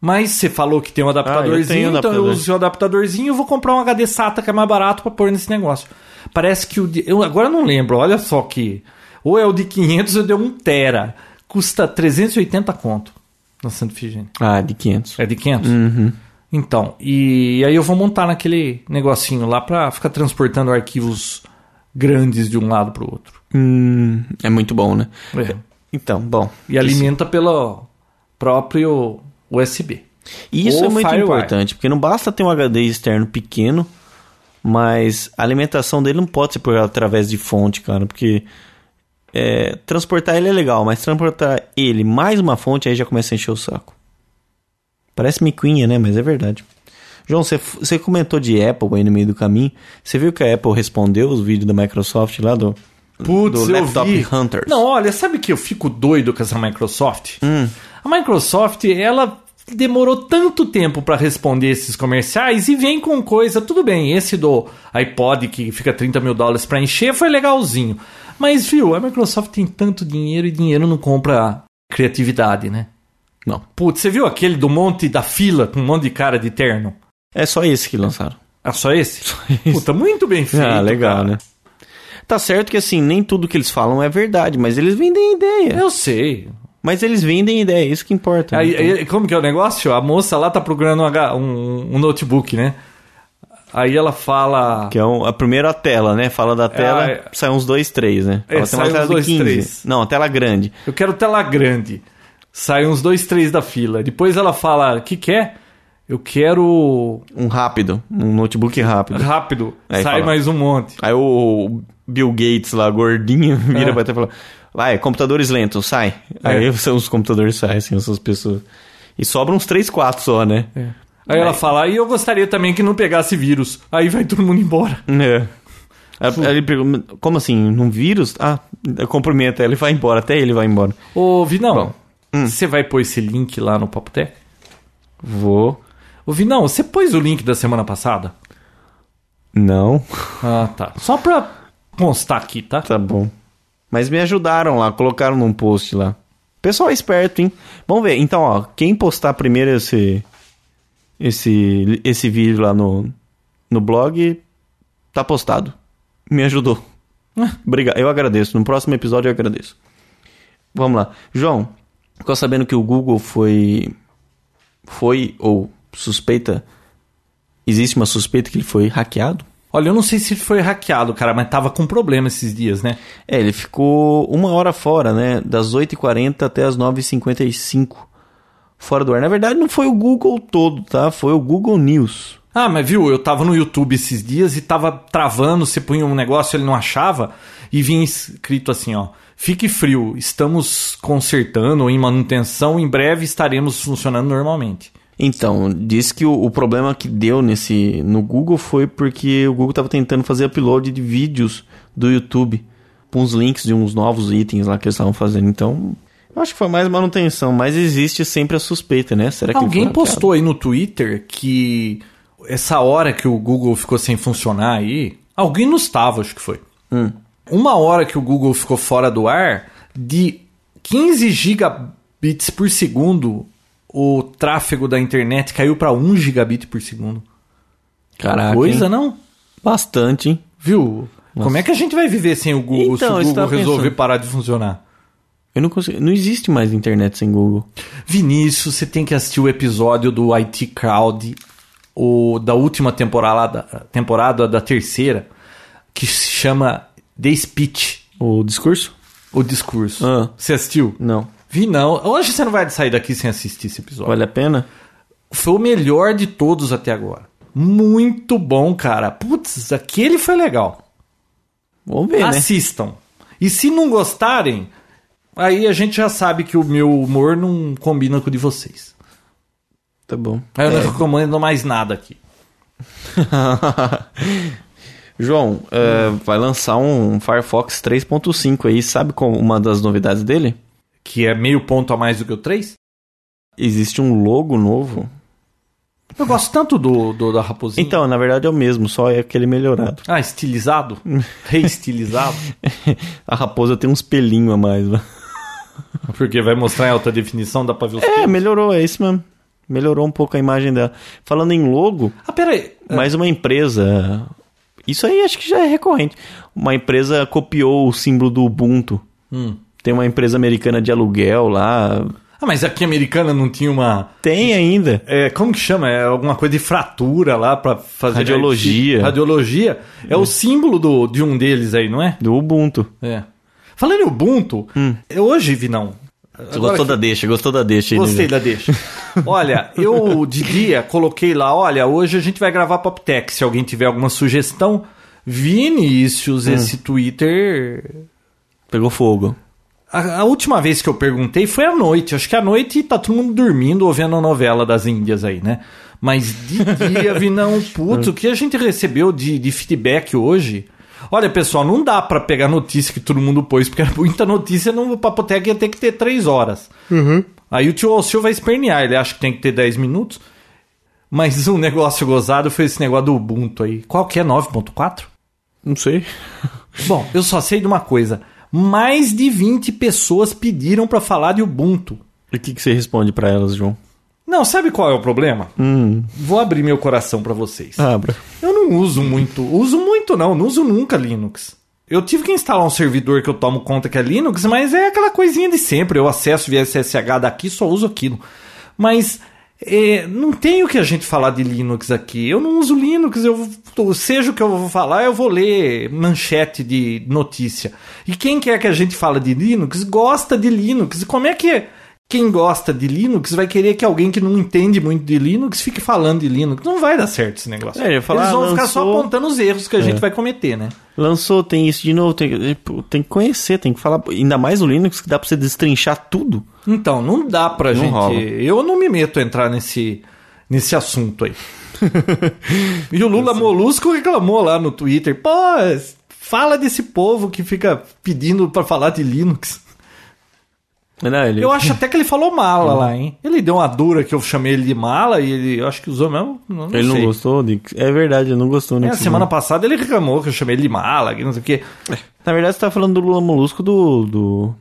[SPEAKER 2] Mas você falou que tem um adaptadorzinho,
[SPEAKER 1] tenho
[SPEAKER 2] então eu uso o adaptadorzinho e vou comprar um HD SATA que é mais barato pra pôr nesse negócio. Parece que o de, eu agora não lembro, olha só que ou é o de 500 ou de 1 tera, custa 380 conto na Santa Efigênia.
[SPEAKER 1] Ah, de 500.
[SPEAKER 2] É de 500?
[SPEAKER 1] Uhum.
[SPEAKER 2] Então, e aí eu vou montar naquele negocinho lá pra ficar transportando arquivos grandes de um lado pro outro.
[SPEAKER 1] Hum, é muito bom, né?
[SPEAKER 2] É.
[SPEAKER 1] Então, bom.
[SPEAKER 2] E alimenta pelo próprio USB.
[SPEAKER 1] E isso
[SPEAKER 2] Ou
[SPEAKER 1] é muito
[SPEAKER 2] Firewire.
[SPEAKER 1] importante, porque não basta ter um HD externo pequeno, mas a alimentação dele não pode ser por através de fonte, cara, porque é, transportar ele é legal, mas transportar ele mais uma fonte aí já começa a encher o saco. Parece miquinha, né? Mas é verdade. João, você comentou de Apple aí no meio do caminho. Você viu que a Apple respondeu os vídeos da Microsoft lá do,
[SPEAKER 2] Putz,
[SPEAKER 1] do Laptop
[SPEAKER 2] vi.
[SPEAKER 1] Hunters?
[SPEAKER 2] Não, olha, sabe que eu fico doido com essa Microsoft?
[SPEAKER 1] Hum.
[SPEAKER 2] A Microsoft, ela demorou tanto tempo para responder esses comerciais e vem com coisa, tudo bem, esse do iPod que fica 30 mil dólares para encher foi legalzinho. Mas, viu, a Microsoft tem tanto dinheiro e dinheiro não compra criatividade, né?
[SPEAKER 1] Não.
[SPEAKER 2] Putz, você viu aquele do monte da fila com um monte de cara de terno?
[SPEAKER 1] É só esse que lançaram.
[SPEAKER 2] Ah, só esse? Puta, muito bem feito.
[SPEAKER 1] ah, legal,
[SPEAKER 2] cara.
[SPEAKER 1] né? Tá certo que assim, nem tudo que eles falam é verdade, mas eles vendem ideia.
[SPEAKER 2] Eu sei.
[SPEAKER 1] Mas eles vendem ideia, isso que importa. né?
[SPEAKER 2] Aí,
[SPEAKER 1] Então,
[SPEAKER 2] aí, como que é o negócio? A moça lá tá procurando um, um- um notebook, né? Aí ela fala.
[SPEAKER 1] Que é um- a primeira tela, né? Fala da tela,
[SPEAKER 2] é.
[SPEAKER 1] sai uns dois, três, né?
[SPEAKER 2] É,
[SPEAKER 1] Ela
[SPEAKER 2] sai uns dois,
[SPEAKER 1] 15.
[SPEAKER 2] três.
[SPEAKER 1] Não, a tela grande.
[SPEAKER 2] Eu quero tela grande. Sai uns dois, três da fila. Depois ela fala: o que quer? Eu quero
[SPEAKER 1] Um rápido, um notebook rápido.
[SPEAKER 2] rápido.
[SPEAKER 1] Aí
[SPEAKER 2] Sai
[SPEAKER 1] fala.
[SPEAKER 2] mais um monte.
[SPEAKER 1] Aí o Bill Gates lá, gordinho, *laughs* vira
[SPEAKER 2] É.
[SPEAKER 1] pra e fala: Vai, computadores lentos, sai. Aí *laughs* são os computadores saem, assim, essas pessoas. E sobram uns 3, 4 só, né?
[SPEAKER 2] Aí ela fala: e eu gostaria também que não pegasse vírus. Aí vai todo mundo embora.
[SPEAKER 1] É. Aí ele pergunta, como assim? Num vírus? Ah, cumprimenta ela e vai embora, até ele vai embora.
[SPEAKER 2] Ô, Vinão,
[SPEAKER 1] hum.
[SPEAKER 2] você vai pôr esse link lá no Papo?
[SPEAKER 1] Vou.
[SPEAKER 2] Ô, Vinão, você pôs o link da semana passada?
[SPEAKER 1] Não.
[SPEAKER 2] Ah, tá. Só pra constar aqui, tá?
[SPEAKER 1] Tá bom. Mas me ajudaram lá, colocaram num post lá. Pessoal é esperto, hein? Vamos ver. Então, ó, quem postar primeiro esse esse esse vídeo lá no no blog tá postado. Me ajudou. Obrigado. Eu agradeço. No próximo episódio eu agradeço. Vamos lá. João, ficou sabendo que o Google foi foi ou suspeita existe uma suspeita que ele foi hackeado?
[SPEAKER 2] Olha, eu não sei se foi hackeado, cara, mas tava com problema esses dias, né?
[SPEAKER 1] É, ele ficou uma hora fora, né? Das 8h40 até as 9h55. Fora do ar. Na verdade, não foi o Google todo, tá? Foi o Google News.
[SPEAKER 2] Ah, mas viu, eu tava no YouTube esses dias e tava travando, você punha um negócio, ele não achava, e vinha escrito assim, ó. Fique frio, estamos consertando ou em manutenção, em breve estaremos funcionando normalmente.
[SPEAKER 1] Então, disse que o, o problema que deu nesse no Google foi porque o Google estava tentando fazer upload de vídeos do YouTube com os links de uns novos itens lá que eles estavam fazendo. Então, eu acho que foi mais manutenção, mas existe sempre a suspeita, né? Será que
[SPEAKER 2] Alguém postou aí no Twitter que essa hora que o Google ficou sem funcionar aí, alguém não estava, acho que foi.
[SPEAKER 1] Hum.
[SPEAKER 2] Uma hora que o Google ficou fora do ar, de 15 gigabits por segundo, o tráfego da internet caiu para 1 gigabit por segundo.
[SPEAKER 1] Caraca,
[SPEAKER 2] Coisa,
[SPEAKER 1] hein?
[SPEAKER 2] não?
[SPEAKER 1] Bastante, hein?
[SPEAKER 2] Viu? Como é que a gente vai viver sem o Google
[SPEAKER 1] Então,
[SPEAKER 2] se o Google resolver
[SPEAKER 1] pensando.
[SPEAKER 2] parar de funcionar?
[SPEAKER 1] Eu não consigo. Não existe mais internet sem Google.
[SPEAKER 2] Vinícius, você tem que assistir o episódio do IT Crowd, o, da última temporada, temporada da terceira, que se chama The Speech,
[SPEAKER 1] O discurso?
[SPEAKER 2] o discurso.
[SPEAKER 1] Ah.
[SPEAKER 2] Você assistiu?
[SPEAKER 1] Não.
[SPEAKER 2] Vi não. Hoje você não vai sair daqui sem assistir esse episódio.
[SPEAKER 1] Vale a pena?
[SPEAKER 2] Foi o melhor de todos até agora. Muito bom, cara. Putz, aquele foi legal.
[SPEAKER 1] Vamos ver, né?
[SPEAKER 2] Assistam. E se não gostarem, aí a gente já sabe que o meu humor não combina com o de vocês.
[SPEAKER 1] Tá bom.
[SPEAKER 2] Aí eu
[SPEAKER 1] É.
[SPEAKER 2] não recomendo mais nada aqui. *laughs*
[SPEAKER 1] João, é, vai lançar um Firefox 3.5 aí. Sabe qual uma das novidades dele?
[SPEAKER 2] Que é meio ponto a mais do que o 3.
[SPEAKER 1] Existe um logo novo.
[SPEAKER 2] Eu gosto tanto do, do da raposinha.
[SPEAKER 1] Então, na verdade é o mesmo, só é aquele melhorado.
[SPEAKER 2] Ah, estilizado? *laughs* Reestilizado?
[SPEAKER 1] A raposa tem uns pelinhos a mais, né?
[SPEAKER 2] Porque vai mostrar em alta definição, dá pra ver os
[SPEAKER 1] É,
[SPEAKER 2] pelos.
[SPEAKER 1] melhorou, é isso mesmo. Melhorou um pouco a imagem dela. Falando em logo,
[SPEAKER 2] Ah, peraí.
[SPEAKER 1] mais uma empresa. Isso aí acho que já é recorrente. Uma empresa copiou o símbolo do Ubuntu.
[SPEAKER 2] Hum.
[SPEAKER 1] Tem uma empresa americana de aluguel lá.
[SPEAKER 2] Ah, mas aqui americana não tinha uma...
[SPEAKER 1] Tem ainda.
[SPEAKER 2] É, como que chama? É alguma coisa de fratura lá pra fazer...
[SPEAKER 1] Radiologia.
[SPEAKER 2] Radiologia. É o símbolo do, de um deles aí, não é?
[SPEAKER 1] Do Ubuntu.
[SPEAKER 2] É. Falando em Ubuntu, hoje, Vinão...
[SPEAKER 1] Você gostou da deixa, gostou da deixa?
[SPEAKER 2] Gostei da deixa. *laughs* Olha, eu de dia coloquei lá, olha, hoje a gente vai gravar Poptech. Se alguém tiver alguma sugestão, Vinícius, esse Twitter.
[SPEAKER 1] Pegou fogo.
[SPEAKER 2] A, a última vez que eu perguntei foi à noite. Acho que à noite tá todo mundo dormindo ou vendo a novela das Índias aí, né? Mas de *laughs* dia, Vinão, putz, o que a gente recebeu de, de feedback hoje. Olha, pessoal, não dá pra pegar notícia que todo mundo pôs, porque muita notícia no Papotec ia ter que ter três horas. Aí o tio Alceu vai espernear, ele acha que tem que ter 10 minutos. Mas um *laughs* negócio gozado foi esse negócio do Ubuntu aí. Qual que é? 9.4?
[SPEAKER 1] Não sei.
[SPEAKER 2] Bom, eu só sei de uma coisa. Mais de 20 pessoas pediram pra falar de Ubuntu.
[SPEAKER 1] E o que, que você responde pra elas, João?
[SPEAKER 2] Não, sabe qual é o problema?
[SPEAKER 1] Hum,
[SPEAKER 2] Vou abrir meu coração pra vocês.
[SPEAKER 1] abra.
[SPEAKER 2] Eu não uso muito. Uso muito não, não uso nunca Linux. Eu tive que instalar um servidor que eu tomo conta que é Linux, mas é aquela coisinha de sempre. Eu acesso via SSH daqui, só uso aquilo. Mas é, não tem o que a gente falar de Linux aqui. Eu não uso Linux, eu seja o que eu vou falar, eu vou ler manchete de notícia. E quem quer que a gente fale de Linux gosta de Linux. E como é que é? Quem gosta de Linux vai querer que alguém que não entende muito de Linux fique falando de Linux. Não vai dar certo esse negócio.
[SPEAKER 1] É, falar,
[SPEAKER 2] Eles vão ficar só
[SPEAKER 1] lançou-
[SPEAKER 2] apontando os erros que a gente vai cometer, né?
[SPEAKER 1] Lançou, tem isso de novo, tem, tem que conhecer, tem que falar. Ainda mais o Linux, que dá pra você destrinchar tudo.
[SPEAKER 2] Então, não dá pra
[SPEAKER 1] Não
[SPEAKER 2] gente.
[SPEAKER 1] rola.
[SPEAKER 2] Eu não me meto a entrar nesse, nesse assunto aí. *laughs* e o Lula Molusco reclamou lá no Twitter: pô, fala desse povo que fica pedindo pra falar de Linux.
[SPEAKER 1] Não, ele...
[SPEAKER 2] Eu acho até que ele falou mala lá, hein? Ele deu uma dura que eu chamei ele de mala e ele, eu acho que usou mesmo. Não, não
[SPEAKER 1] ele não
[SPEAKER 2] sei.
[SPEAKER 1] gostou? De... É verdade, ele não gostou.
[SPEAKER 2] É,
[SPEAKER 1] né, que você
[SPEAKER 2] semana
[SPEAKER 1] não-
[SPEAKER 2] passada ele reclamou que eu chamei ele de mala, que não sei o quê.
[SPEAKER 1] Na verdade, você tá falando do Lula Molusco do, do,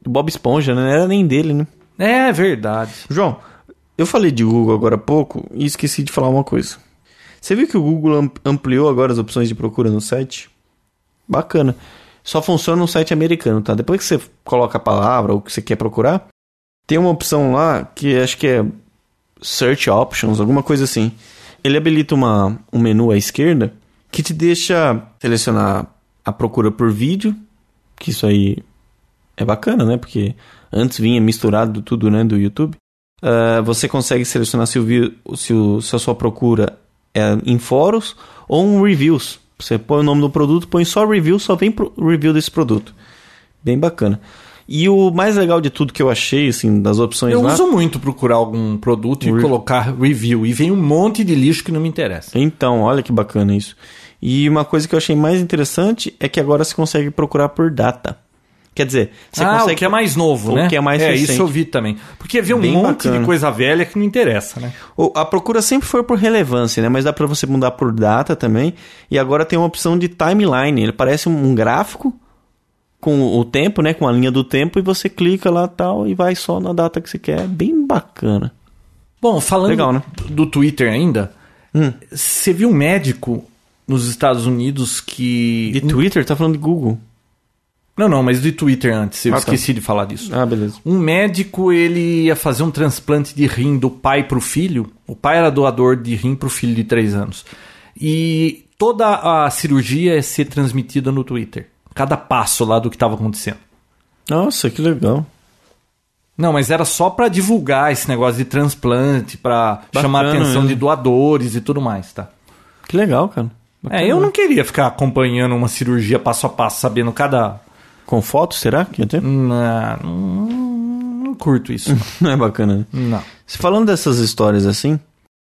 [SPEAKER 1] do Bob Esponja, né? Não era nem dele, né?
[SPEAKER 2] É verdade.
[SPEAKER 1] João, eu falei de Google agora há pouco e esqueci de falar uma coisa. Você viu que o Google am- ampliou agora as opções de procura no site? Bacana. Só funciona no site americano, tá? Depois que você coloca a palavra ou que você quer procurar, tem uma opção lá que acho que é Search Options, alguma coisa assim. Ele habilita uma, um menu à esquerda que te deixa selecionar a procura por vídeo, que isso aí é bacana, né? Porque antes vinha misturado tudo, né, do YouTube. Ah, você consegue selecionar se, o, se, o- se a sua procura é em fóruns ou em reviews. Você põe o nome do produto, põe só review, só vem pro review desse produto. Bem bacana. E o mais legal de tudo que eu achei, assim, das opções
[SPEAKER 2] Eu
[SPEAKER 1] lá...
[SPEAKER 2] uso muito procurar algum produto e
[SPEAKER 1] Re-
[SPEAKER 2] colocar review. E vem um monte de lixo que não me interessa.
[SPEAKER 1] Então, olha que bacana isso. E uma coisa que eu achei mais interessante é que agora você consegue procurar por data. Quer dizer, você
[SPEAKER 2] ah,
[SPEAKER 1] consegue...
[SPEAKER 2] o que é mais novo,
[SPEAKER 1] o
[SPEAKER 2] né?
[SPEAKER 1] que é mais
[SPEAKER 2] É,
[SPEAKER 1] recente.
[SPEAKER 2] isso eu vi também. Porque vê um
[SPEAKER 1] Bem
[SPEAKER 2] monte
[SPEAKER 1] bacana.
[SPEAKER 2] de coisa velha que não interessa, né?
[SPEAKER 1] O- A procura sempre foi por relevância, né? Mas dá pra você mudar por data também. E agora tem uma opção de timeline. Ele parece um um gráfico com o tempo, né? Com a linha do tempo e você clica lá tal e vai só na data que você quer. Bem bacana.
[SPEAKER 2] Bom, falando
[SPEAKER 1] Legal, né?
[SPEAKER 2] do Twitter ainda,
[SPEAKER 1] Hum.
[SPEAKER 2] você viu um médico nos Estados Unidos que...
[SPEAKER 1] De Twitter, tá falando de Google.
[SPEAKER 2] Não, não, mas do Twitter antes. Eu
[SPEAKER 1] Ah, tá.
[SPEAKER 2] esqueci de falar disso.
[SPEAKER 1] Ah, beleza.
[SPEAKER 2] Um médico, ele ia fazer um transplante de rim do pai pro filho. O pai era doador de rim pro filho de 3 anos. E toda a cirurgia ia ser transmitida no Twitter. Cada passo lá do que estava acontecendo.
[SPEAKER 1] Nossa, que legal.
[SPEAKER 2] Não, mas era só pra divulgar esse negócio de transplante, pra chamar a
[SPEAKER 1] Bacana,
[SPEAKER 2] atenção
[SPEAKER 1] né?
[SPEAKER 2] de doadores e tudo mais, tá?
[SPEAKER 1] Que legal, cara.
[SPEAKER 2] É, eu não queria ficar acompanhando uma cirurgia passo a passo, sabendo cada.
[SPEAKER 1] Com foto, será que ia ter?
[SPEAKER 2] Não, não, não curto isso. *laughs*
[SPEAKER 1] Não é bacana, né?
[SPEAKER 2] não.
[SPEAKER 1] Se falando dessas histórias assim,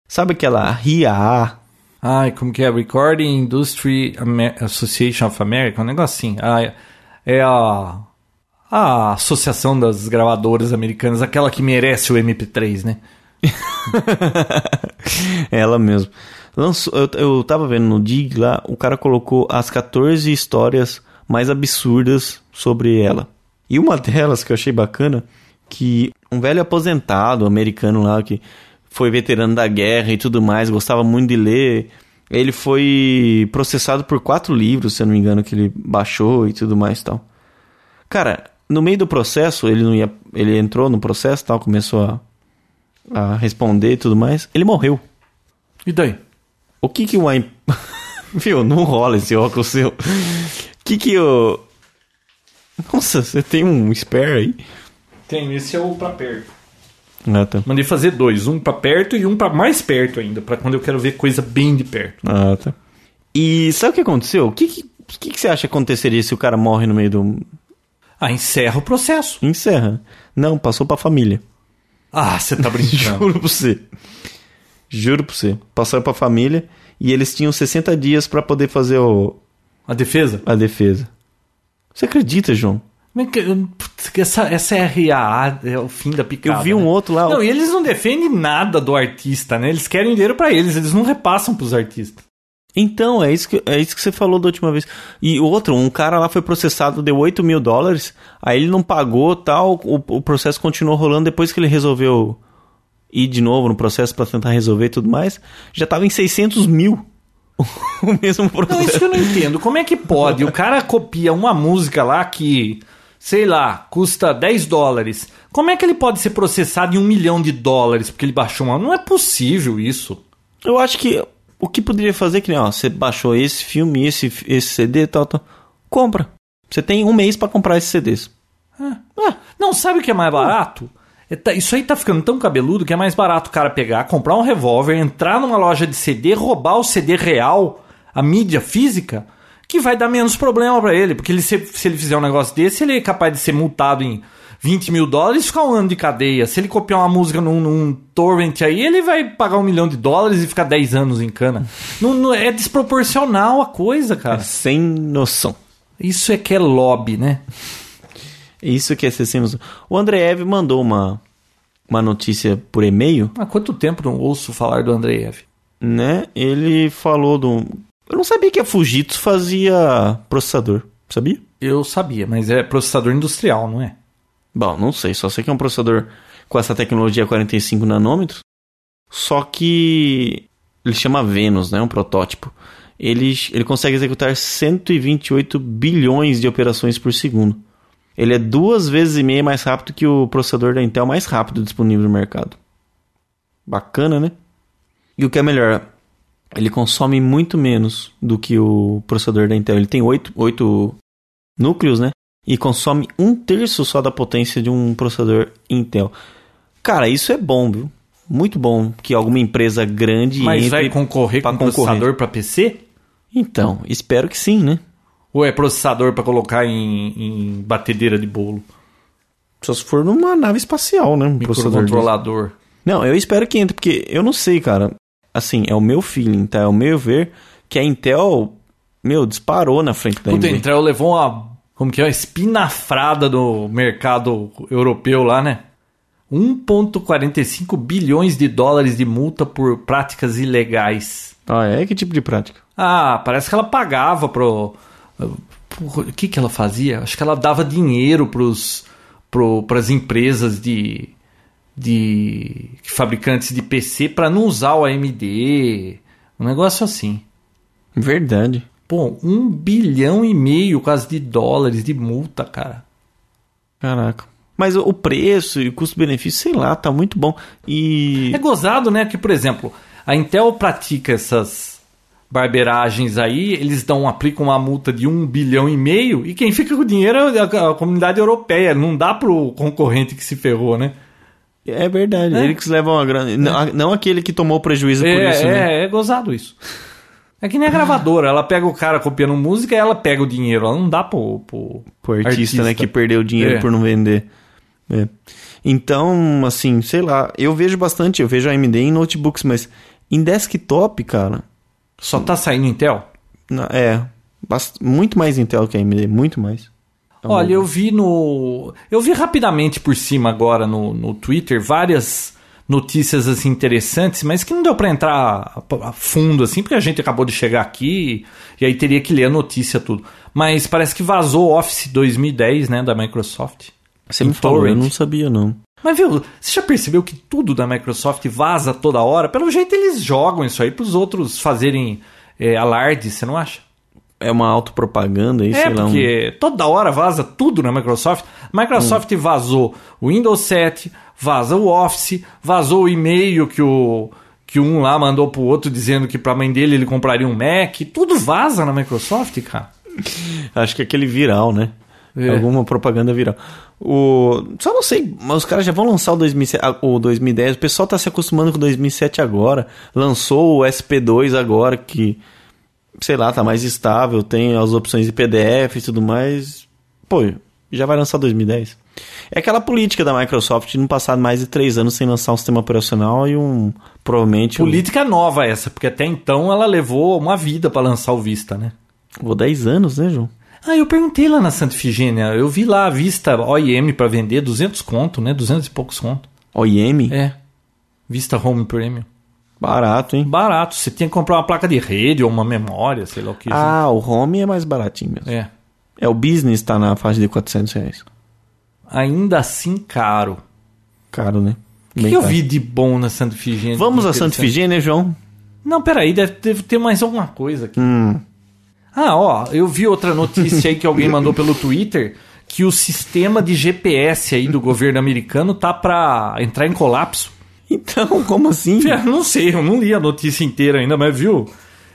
[SPEAKER 1] sabe aquela RIAA?
[SPEAKER 2] Ai, como que é? Recording Industry Amer- Association of America, um negócio assim. Ah, é- é a, a associação das gravadoras americanas, aquela que merece o MP3, né? *laughs*
[SPEAKER 1] Ela mesmo. Lançou, eu, eu tava vendo no Dig lá, o cara colocou as 14 histórias mais absurdas sobre ela. E uma delas que eu achei bacana, que um velho aposentado americano lá, que foi veterano da guerra e tudo mais, gostava muito de ler. Ele foi processado por quatro livros, se eu não me engano, que ele baixou e tudo mais e tal. Cara, no meio do processo, ele não ia. Ele entrou no processo tal, começou a, a responder e tudo mais. Ele morreu.
[SPEAKER 2] E daí?
[SPEAKER 1] O que que uma. im- *laughs* Viu, não rola esse óculos seu. O que que o. Nossa, você tem um spare aí?
[SPEAKER 2] Tem, esse é o pra perto.
[SPEAKER 1] Ah, tá.
[SPEAKER 2] Mandei fazer dois, um pra perto e um pra mais perto ainda, pra quando eu quero ver coisa bem de perto.
[SPEAKER 1] Ah, tá. E sabe o que aconteceu? O que que, que que você acha que aconteceria se o cara morre no meio do.
[SPEAKER 2] Ah, encerra o processo.
[SPEAKER 1] Encerra. Não, passou pra família.
[SPEAKER 2] Ah, você tá *laughs* brincando.
[SPEAKER 1] Juro pra você. Juro pra você. Passou pra família e eles tinham 60 dias pra poder fazer o,
[SPEAKER 2] A defesa?
[SPEAKER 1] a defesa. Você acredita, João?
[SPEAKER 2] É Essa, essa RAA é o fim da picada.
[SPEAKER 1] Eu vi um
[SPEAKER 2] né?
[SPEAKER 1] outro lá.
[SPEAKER 2] Não, e eles não defendem nada do artista, né? Eles querem dinheiro pra eles, eles não repassam pros artistas.
[SPEAKER 1] Então, é isso, que, é isso que você falou da última vez. E o outro, um cara lá foi processado, deu 8 mil dólares, aí ele não pagou tal, o, o processo continuou rolando depois que ele resolveu ir de novo no processo pra tentar resolver e tudo mais, já tava em 600 mil. *laughs* o mesmo processo.
[SPEAKER 2] Não, isso que eu não entendo. Como é que pode? O cara copia uma música lá que, sei lá, custa 10 dólares. Como é que ele pode ser processado em um milhão de dólares porque ele baixou uma. Não é possível isso.
[SPEAKER 1] Eu acho que o que poderia fazer é que, nem, ó, você baixou esse filme, esse, esse CD, tal, tal, compra. Você tem um mês pra comprar esses CDs.
[SPEAKER 2] Ah, não, sabe o que é mais barato? É tá- Isso aí tá ficando tão cabeludo que é mais barato o cara pegar, comprar um revólver, entrar numa loja de CD, roubar o CD real, a mídia física, que vai dar menos problema pra ele. Porque ele, se, se ele fizer um negócio desse, ele é capaz de ser multado em 20 mil dólares e ficar um ano de cadeia. Se ele copiar uma música num, num torrent aí, ele vai pagar um milhão de dólares e ficar 10 anos em cana. Não, não- é desproporcional a coisa, cara.
[SPEAKER 1] Sem noção.
[SPEAKER 2] Isso é que é lobby, né?
[SPEAKER 1] Isso que é sem noção. O André Eve mandou uma, uma notícia por e-mail,
[SPEAKER 2] Há quanto tempo não ouço falar do Andreev?
[SPEAKER 1] né? Ele falou do. Eu não sabia que a Fujitsu fazia processador. Sabia?
[SPEAKER 2] Eu sabia, mas é processador industrial, não é?
[SPEAKER 1] Bom, não sei. Só sei que é um processador com essa tecnologia 45 nanômetros. Só que ele chama Venus, né? Um protótipo. Ele, ele consegue executar 128 bilhões de operações por segundo. Ele é duas vezes e meia mais rápido que o processador da Intel mais rápido disponível no mercado. Bacana, né? E o que é melhor, ele consome muito menos do que o processador da Intel. Ele tem 8, 8 núcleos, né? E consome um terço só da potência de um processador Intel. Cara, isso é bom, viu? Muito bom que alguma empresa grande
[SPEAKER 2] Mas
[SPEAKER 1] entre
[SPEAKER 2] vai concorrer com
[SPEAKER 1] concorrer.
[SPEAKER 2] processador para PC?
[SPEAKER 1] Então, espero que sim, né?
[SPEAKER 2] Ou é processador para colocar em, em batedeira de bolo?
[SPEAKER 1] Só se for numa nave espacial, né? Um.
[SPEAKER 2] Microcontrolador.
[SPEAKER 1] Não, eu espero que entre, porque eu não sei, cara. Assim, é o meu feeling, tá? É o meu ver que a Intel, meu, disparou na frente da
[SPEAKER 2] Puta, a. Intel levou uma, como que é, uma espinafrada do mercado europeu lá, né? 1,45 bilhões de dólares de multa por práticas ilegais.
[SPEAKER 1] Ah, é? Que tipo de prática?
[SPEAKER 2] Ah, parece que ela pagava pro. O que, que ela fazia? Acho que ela dava dinheiro pros, pro, pras empresas de, de fabricantes de PC para não usar o AMD. Um negócio assim.
[SPEAKER 1] Verdade.
[SPEAKER 2] Pô, um bilhão e meio quase de dólares de multa, cara.
[SPEAKER 1] Caraca. Mas o o preço e o custo-benefício, sei lá, tá muito bom. E.
[SPEAKER 2] É gozado, né? Que, por exemplo, a Intel pratica essas barberagens aí, eles dão, aplicam uma multa de um bilhão e meio, e quem fica com o dinheiro é a, a comunidade europeia. Não dá pro concorrente que se ferrou, né?
[SPEAKER 1] É verdade.
[SPEAKER 2] É.
[SPEAKER 1] Eles levam a grana. Não, não aquele que tomou prejuízo por
[SPEAKER 2] É,
[SPEAKER 1] isso, né?
[SPEAKER 2] é, é gozado isso. É que nem a gravadora, ela pega o cara copiando música e ela pega o dinheiro. Ela não dá pro, pro,
[SPEAKER 1] Pro artista, né, que perdeu dinheiro
[SPEAKER 2] É.
[SPEAKER 1] por não vender. É. Então, assim, sei lá, eu vejo bastante, eu vejo a AMD em notebooks, mas em desktop, cara,
[SPEAKER 2] Só tá saindo Intel?
[SPEAKER 1] é muito mais Intel que a AMD, muito mais.
[SPEAKER 2] Olha, eu vi no. Eu vi rapidamente por cima agora no, no Twitter várias notícias assim interessantes, mas que não deu para entrar a, fundo assim, porque a gente acabou de chegar aqui e aí teria que ler a notícia tudo. Mas parece que vazou o Office 2010, né, da Microsoft.
[SPEAKER 1] Você me falou, eu não sabia não.
[SPEAKER 2] Mas viu, você já percebeu que tudo da Microsoft vaza toda hora? Pelo jeito eles jogam isso aí pros outros fazerem é, alarde, você não acha?
[SPEAKER 1] É uma autopropaganda aí,
[SPEAKER 2] É,
[SPEAKER 1] sei lá. um-
[SPEAKER 2] porque toda hora vaza tudo na Microsoft. Microsoft vazou o Windows 7, vaza o Office, vazou o e-mail que o que um lá mandou pro outro dizendo que pra mãe dele ele compraria um Mac. Tudo vaza na Microsoft, cara. *laughs*
[SPEAKER 1] Acho que é aquele viral, né?
[SPEAKER 2] É.
[SPEAKER 1] Alguma propaganda viral. O... Só não sei, mas os caras já vão lançar o, 2007, ah, o 2010. O pessoal tá se acostumando com o 2007 agora. Lançou o SP2 agora, que, sei lá, tá mais estável, tem as opções de PDF e tudo mais. Pô, já vai lançar 2010. É aquela política da Microsoft de não passar mais de três anos sem lançar um sistema operacional e um. Provavelmente. um-
[SPEAKER 2] Política nova essa, porque até então ela levou uma vida pra lançar o Vista, né?
[SPEAKER 1] Ou 10 anos, né, João?
[SPEAKER 2] Ah, eu perguntei lá na Santa Ifigênia, eu vi lá a Vista OIM pra vender, 200 conto, né? 200 e poucos conto.
[SPEAKER 1] OIM?
[SPEAKER 2] É. Vista Home Premium.
[SPEAKER 1] Barato, hein?
[SPEAKER 2] Barato, você tem que comprar uma placa de rede ou uma memória, sei lá o que.
[SPEAKER 1] Ah, o Home é mais baratinho mesmo.
[SPEAKER 2] É.
[SPEAKER 1] É, o Business tá na faixa de 400 reais.
[SPEAKER 2] Ainda assim caro.
[SPEAKER 1] Caro, né?
[SPEAKER 2] O que, eu vi de bom na Santa Ifigênia?
[SPEAKER 1] Vamos a Santa? Ifigênia, João?
[SPEAKER 2] Não, peraí, deve, deve ter mais alguma coisa aqui.
[SPEAKER 1] Hum.
[SPEAKER 2] Ah, ó, eu vi outra notícia aí que alguém *laughs* mandou pelo Twitter que o sistema de GPS aí do governo americano tá pra entrar em colapso.
[SPEAKER 1] Então, como assim? *laughs*
[SPEAKER 2] Eu não sei, eu não li a notícia inteira ainda, mas viu?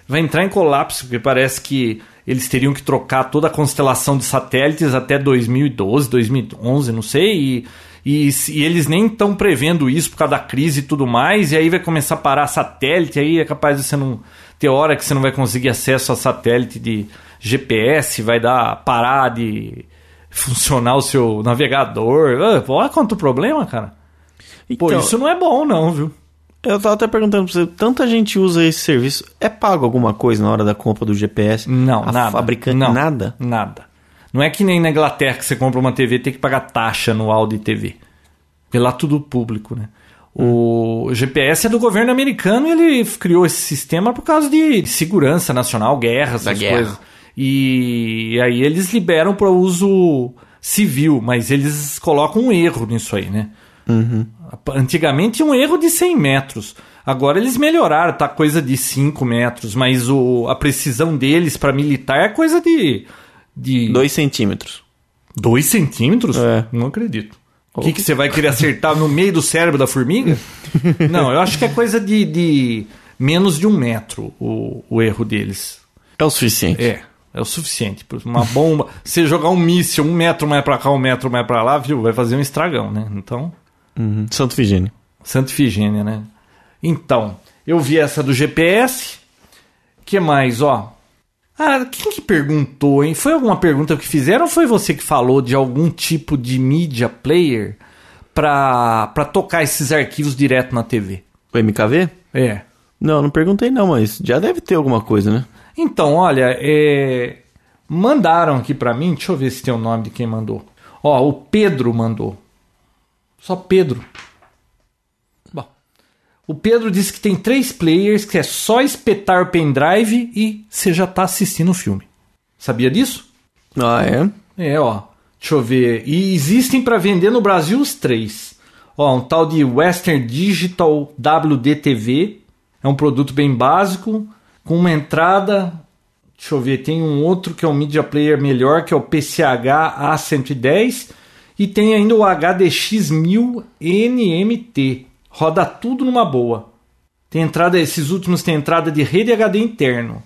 [SPEAKER 2] Vai entrar em colapso, porque parece que eles teriam que trocar toda a constelação de satélites até 2012, 2011, não sei, e, e, e eles nem estão prevendo isso por causa da crise e tudo mais, e aí vai começar a parar satélite, aí é capaz de você não ter hora que você não vai conseguir acesso a satélite de GPS, vai dar parar de funcionar o seu navegador. Ah, Olha quanto problema, cara. Pô,
[SPEAKER 1] Então,
[SPEAKER 2] isso não é bom não, viu?
[SPEAKER 1] Eu tava até perguntando pra você, tanta gente usa esse serviço, é pago alguma coisa na hora da compra do GPS?
[SPEAKER 2] Não,
[SPEAKER 1] a
[SPEAKER 2] nada.
[SPEAKER 1] fabricante,
[SPEAKER 2] não,
[SPEAKER 1] nada?
[SPEAKER 2] Nada. Não é que nem na Inglaterra que você compra uma TV tem que pagar taxa anual de TV. Porque lá tudo público, né? O GPS é do governo americano e ele criou esse sistema por causa de segurança nacional, guerra, essas
[SPEAKER 1] guerra.
[SPEAKER 2] coisas. E aí eles liberam para uso civil, mas eles colocam um erro nisso aí, né? Antigamente tinha um erro de 100 metros. Agora eles melhoraram, tá coisa de 5 metros, mas o, a precisão deles para militar é coisa de. De
[SPEAKER 1] Dois centímetros.
[SPEAKER 2] 2 centímetros?
[SPEAKER 1] É.
[SPEAKER 2] Não acredito. O que, que você vai querer acertar no meio do cérebro da formiga? *laughs* Não, eu acho que é coisa de, de menos de um metro o, o erro deles.
[SPEAKER 1] É o suficiente.
[SPEAKER 2] É, é o suficiente. Uma bomba. *laughs* Você jogar um míssil um metro mais pra cá, um metro mais pra lá, viu? Vai fazer um estragão, né? Então.
[SPEAKER 1] Uhum. Santo Ifigênia.
[SPEAKER 2] Santa Ifigênia, né? Então, eu vi essa do GPS. que mais, ó? Ah, quem que perguntou, hein? Foi alguma pergunta que fizeram ou foi você que falou de algum tipo de media player pra, pra tocar esses arquivos direto na TV?
[SPEAKER 1] O MKV?
[SPEAKER 2] É.
[SPEAKER 1] Não, não perguntei não, mas já deve ter alguma coisa, né?
[SPEAKER 2] Então, olha, é... mandaram aqui pra mim, deixa eu ver se tem o nome de quem mandou. Ó, o Pedro mandou. Só Pedro. O Pedro disse que tem três players que é só espetar o pendrive e você já tá assistindo o filme. Sabia disso?
[SPEAKER 1] Ah, é?
[SPEAKER 2] É, ó. Deixa eu ver. E existem para vender no Brasil os três. Ó, um tal de Western Digital WDTV. É um produto bem básico, com uma entrada. Deixa eu ver, tem um outro que é um media player melhor, que é o PCH A110. E tem ainda o HDX 1000 NMT. Roda tudo numa boa. Tem entrada, esses últimos tem entrada de rede e HD interno.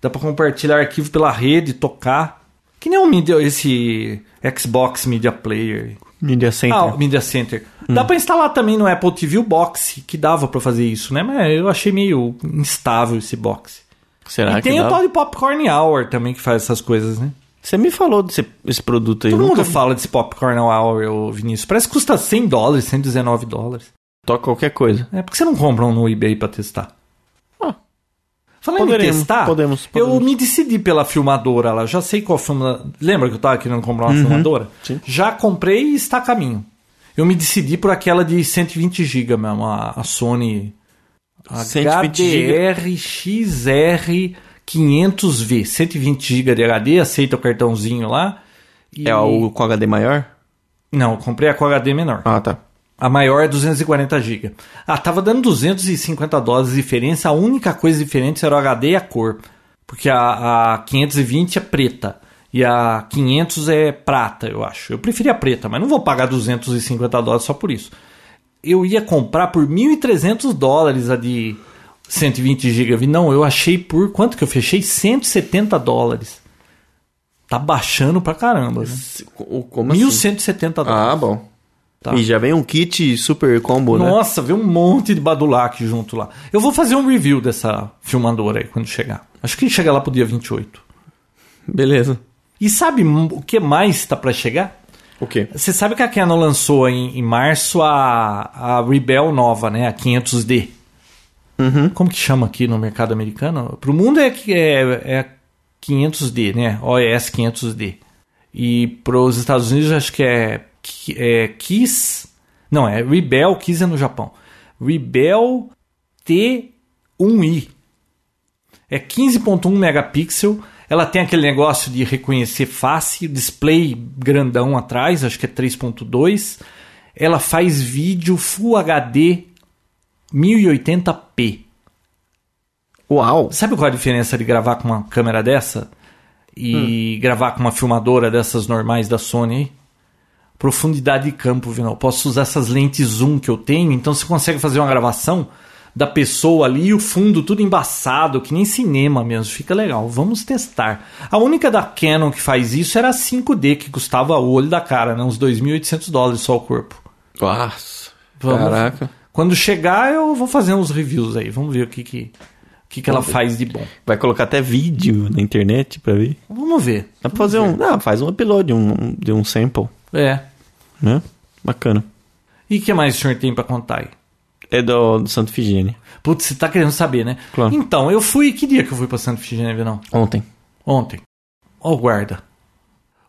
[SPEAKER 2] Dá para compartilhar arquivo pela rede, tocar. Que nem um media, esse Xbox Media Player.
[SPEAKER 1] Media Center.
[SPEAKER 2] Ah, o Media Center. Dá pra instalar também no Apple TV o box, que dava pra fazer isso, né? Mas eu achei meio instável esse box.
[SPEAKER 1] Será
[SPEAKER 2] e
[SPEAKER 1] que
[SPEAKER 2] tem o
[SPEAKER 1] dá?
[SPEAKER 2] tal de Popcorn Hour também que faz essas coisas, né?
[SPEAKER 1] Você me falou desse esse produto aí.
[SPEAKER 2] Todo mundo fala desse Popcorn Hour, Vinícius. Parece que custa 100 dólares, 119 dólares.
[SPEAKER 1] Toca qualquer coisa.
[SPEAKER 2] É porque você não compra um no eBay pra testar.
[SPEAKER 1] Ah.
[SPEAKER 2] Falando em
[SPEAKER 1] Poderemos,
[SPEAKER 2] testar,
[SPEAKER 1] podemos,
[SPEAKER 2] eu
[SPEAKER 1] podemos.
[SPEAKER 2] me decidi pela filmadora lá. Já sei qual filmadora. Lembra que eu tava querendo comprar uma filmadora?
[SPEAKER 1] Uhum. sim.
[SPEAKER 2] Já comprei e está a caminho. Eu me decidi por aquela de 120 GB mesmo, a, a Sony
[SPEAKER 1] 120 GB.
[SPEAKER 2] HDR XR 500V. 120 GB de HD, aceita o cartãozinho lá. E-
[SPEAKER 1] É o com HD maior?
[SPEAKER 2] Não, eu comprei a com HD menor.
[SPEAKER 1] Ah, tá.
[SPEAKER 2] A maior é 240 GB. Ah, tava dando 250 dólares de diferença. A única coisa diferente era o HD e a cor. Porque a, a 520 é preta. E a 500 é prata, eu acho. Eu preferia preta, mas não vou pagar 250 dólares só por isso. Eu ia comprar por 1.300 dólares a de 120 GB. Não, eu achei por... Quanto que eu fechei? 170 dólares. Tá baixando pra caramba. Né?
[SPEAKER 1] Como assim?
[SPEAKER 2] 1.170 dólares.
[SPEAKER 1] Ah, bom.
[SPEAKER 2] Tá.
[SPEAKER 1] E já vem um kit super combo, né?
[SPEAKER 2] Nossa, veio um monte de Badulac junto lá. Eu vou fazer um review dessa filmadora aí quando chegar. Acho que chega lá pro dia 28.
[SPEAKER 1] Beleza.
[SPEAKER 2] E sabe o que mais está para chegar?
[SPEAKER 1] O quê?
[SPEAKER 2] Você sabe que a Canon lançou em, em março a, a Rebel nova, né? A 500D.
[SPEAKER 1] Uhum.
[SPEAKER 2] Como que chama aqui no mercado americano? Pro mundo é, que é, é 500D, né? OES 500D. E pros Estados Unidos acho que é, é Kiss... Não, é Rebel, Kiss é no Japão. Rebel T1i. É 15.1 megapixel. Ela tem aquele negócio de reconhecer face, display grandão atrás, acho que é 3.2. Ela faz vídeo Full HD 1080p.
[SPEAKER 1] Uau!
[SPEAKER 2] Sabe qual é a diferença de gravar com uma câmera dessa e gravar com uma filmadora dessas normais da Sony? aí? Profundidade de campo, Vinal. Posso usar essas lentes zoom que eu tenho, então você consegue fazer uma gravação da pessoa ali e o fundo tudo embaçado, que nem cinema mesmo. Fica legal. Vamos testar. A única da Canon que faz isso era a 5D, que custava o olho da cara, né? uns 2.800 dólares só o corpo.
[SPEAKER 1] Nossa.
[SPEAKER 2] Vamos-
[SPEAKER 1] Caraca.
[SPEAKER 2] Quando chegar, eu vou fazer uns reviews aí. Vamos ver o que, que, o que, que ela faz de bom.
[SPEAKER 1] Vai colocar até vídeo na internet pra ver.
[SPEAKER 2] Vamos ver.
[SPEAKER 1] Dá pra fazer um. Não, faz um upload um- de um sample,
[SPEAKER 2] É.
[SPEAKER 1] né? Bacana.
[SPEAKER 2] E o que mais o senhor tem pra contar aí?
[SPEAKER 1] É do, do Santo Figênia.
[SPEAKER 2] Putz, você tá querendo saber, né?
[SPEAKER 1] Claro.
[SPEAKER 2] Então, eu fui. Que dia que eu fui pra Santa Figênia, não?
[SPEAKER 1] Ontem.
[SPEAKER 2] Ontem. Ó, o guarda.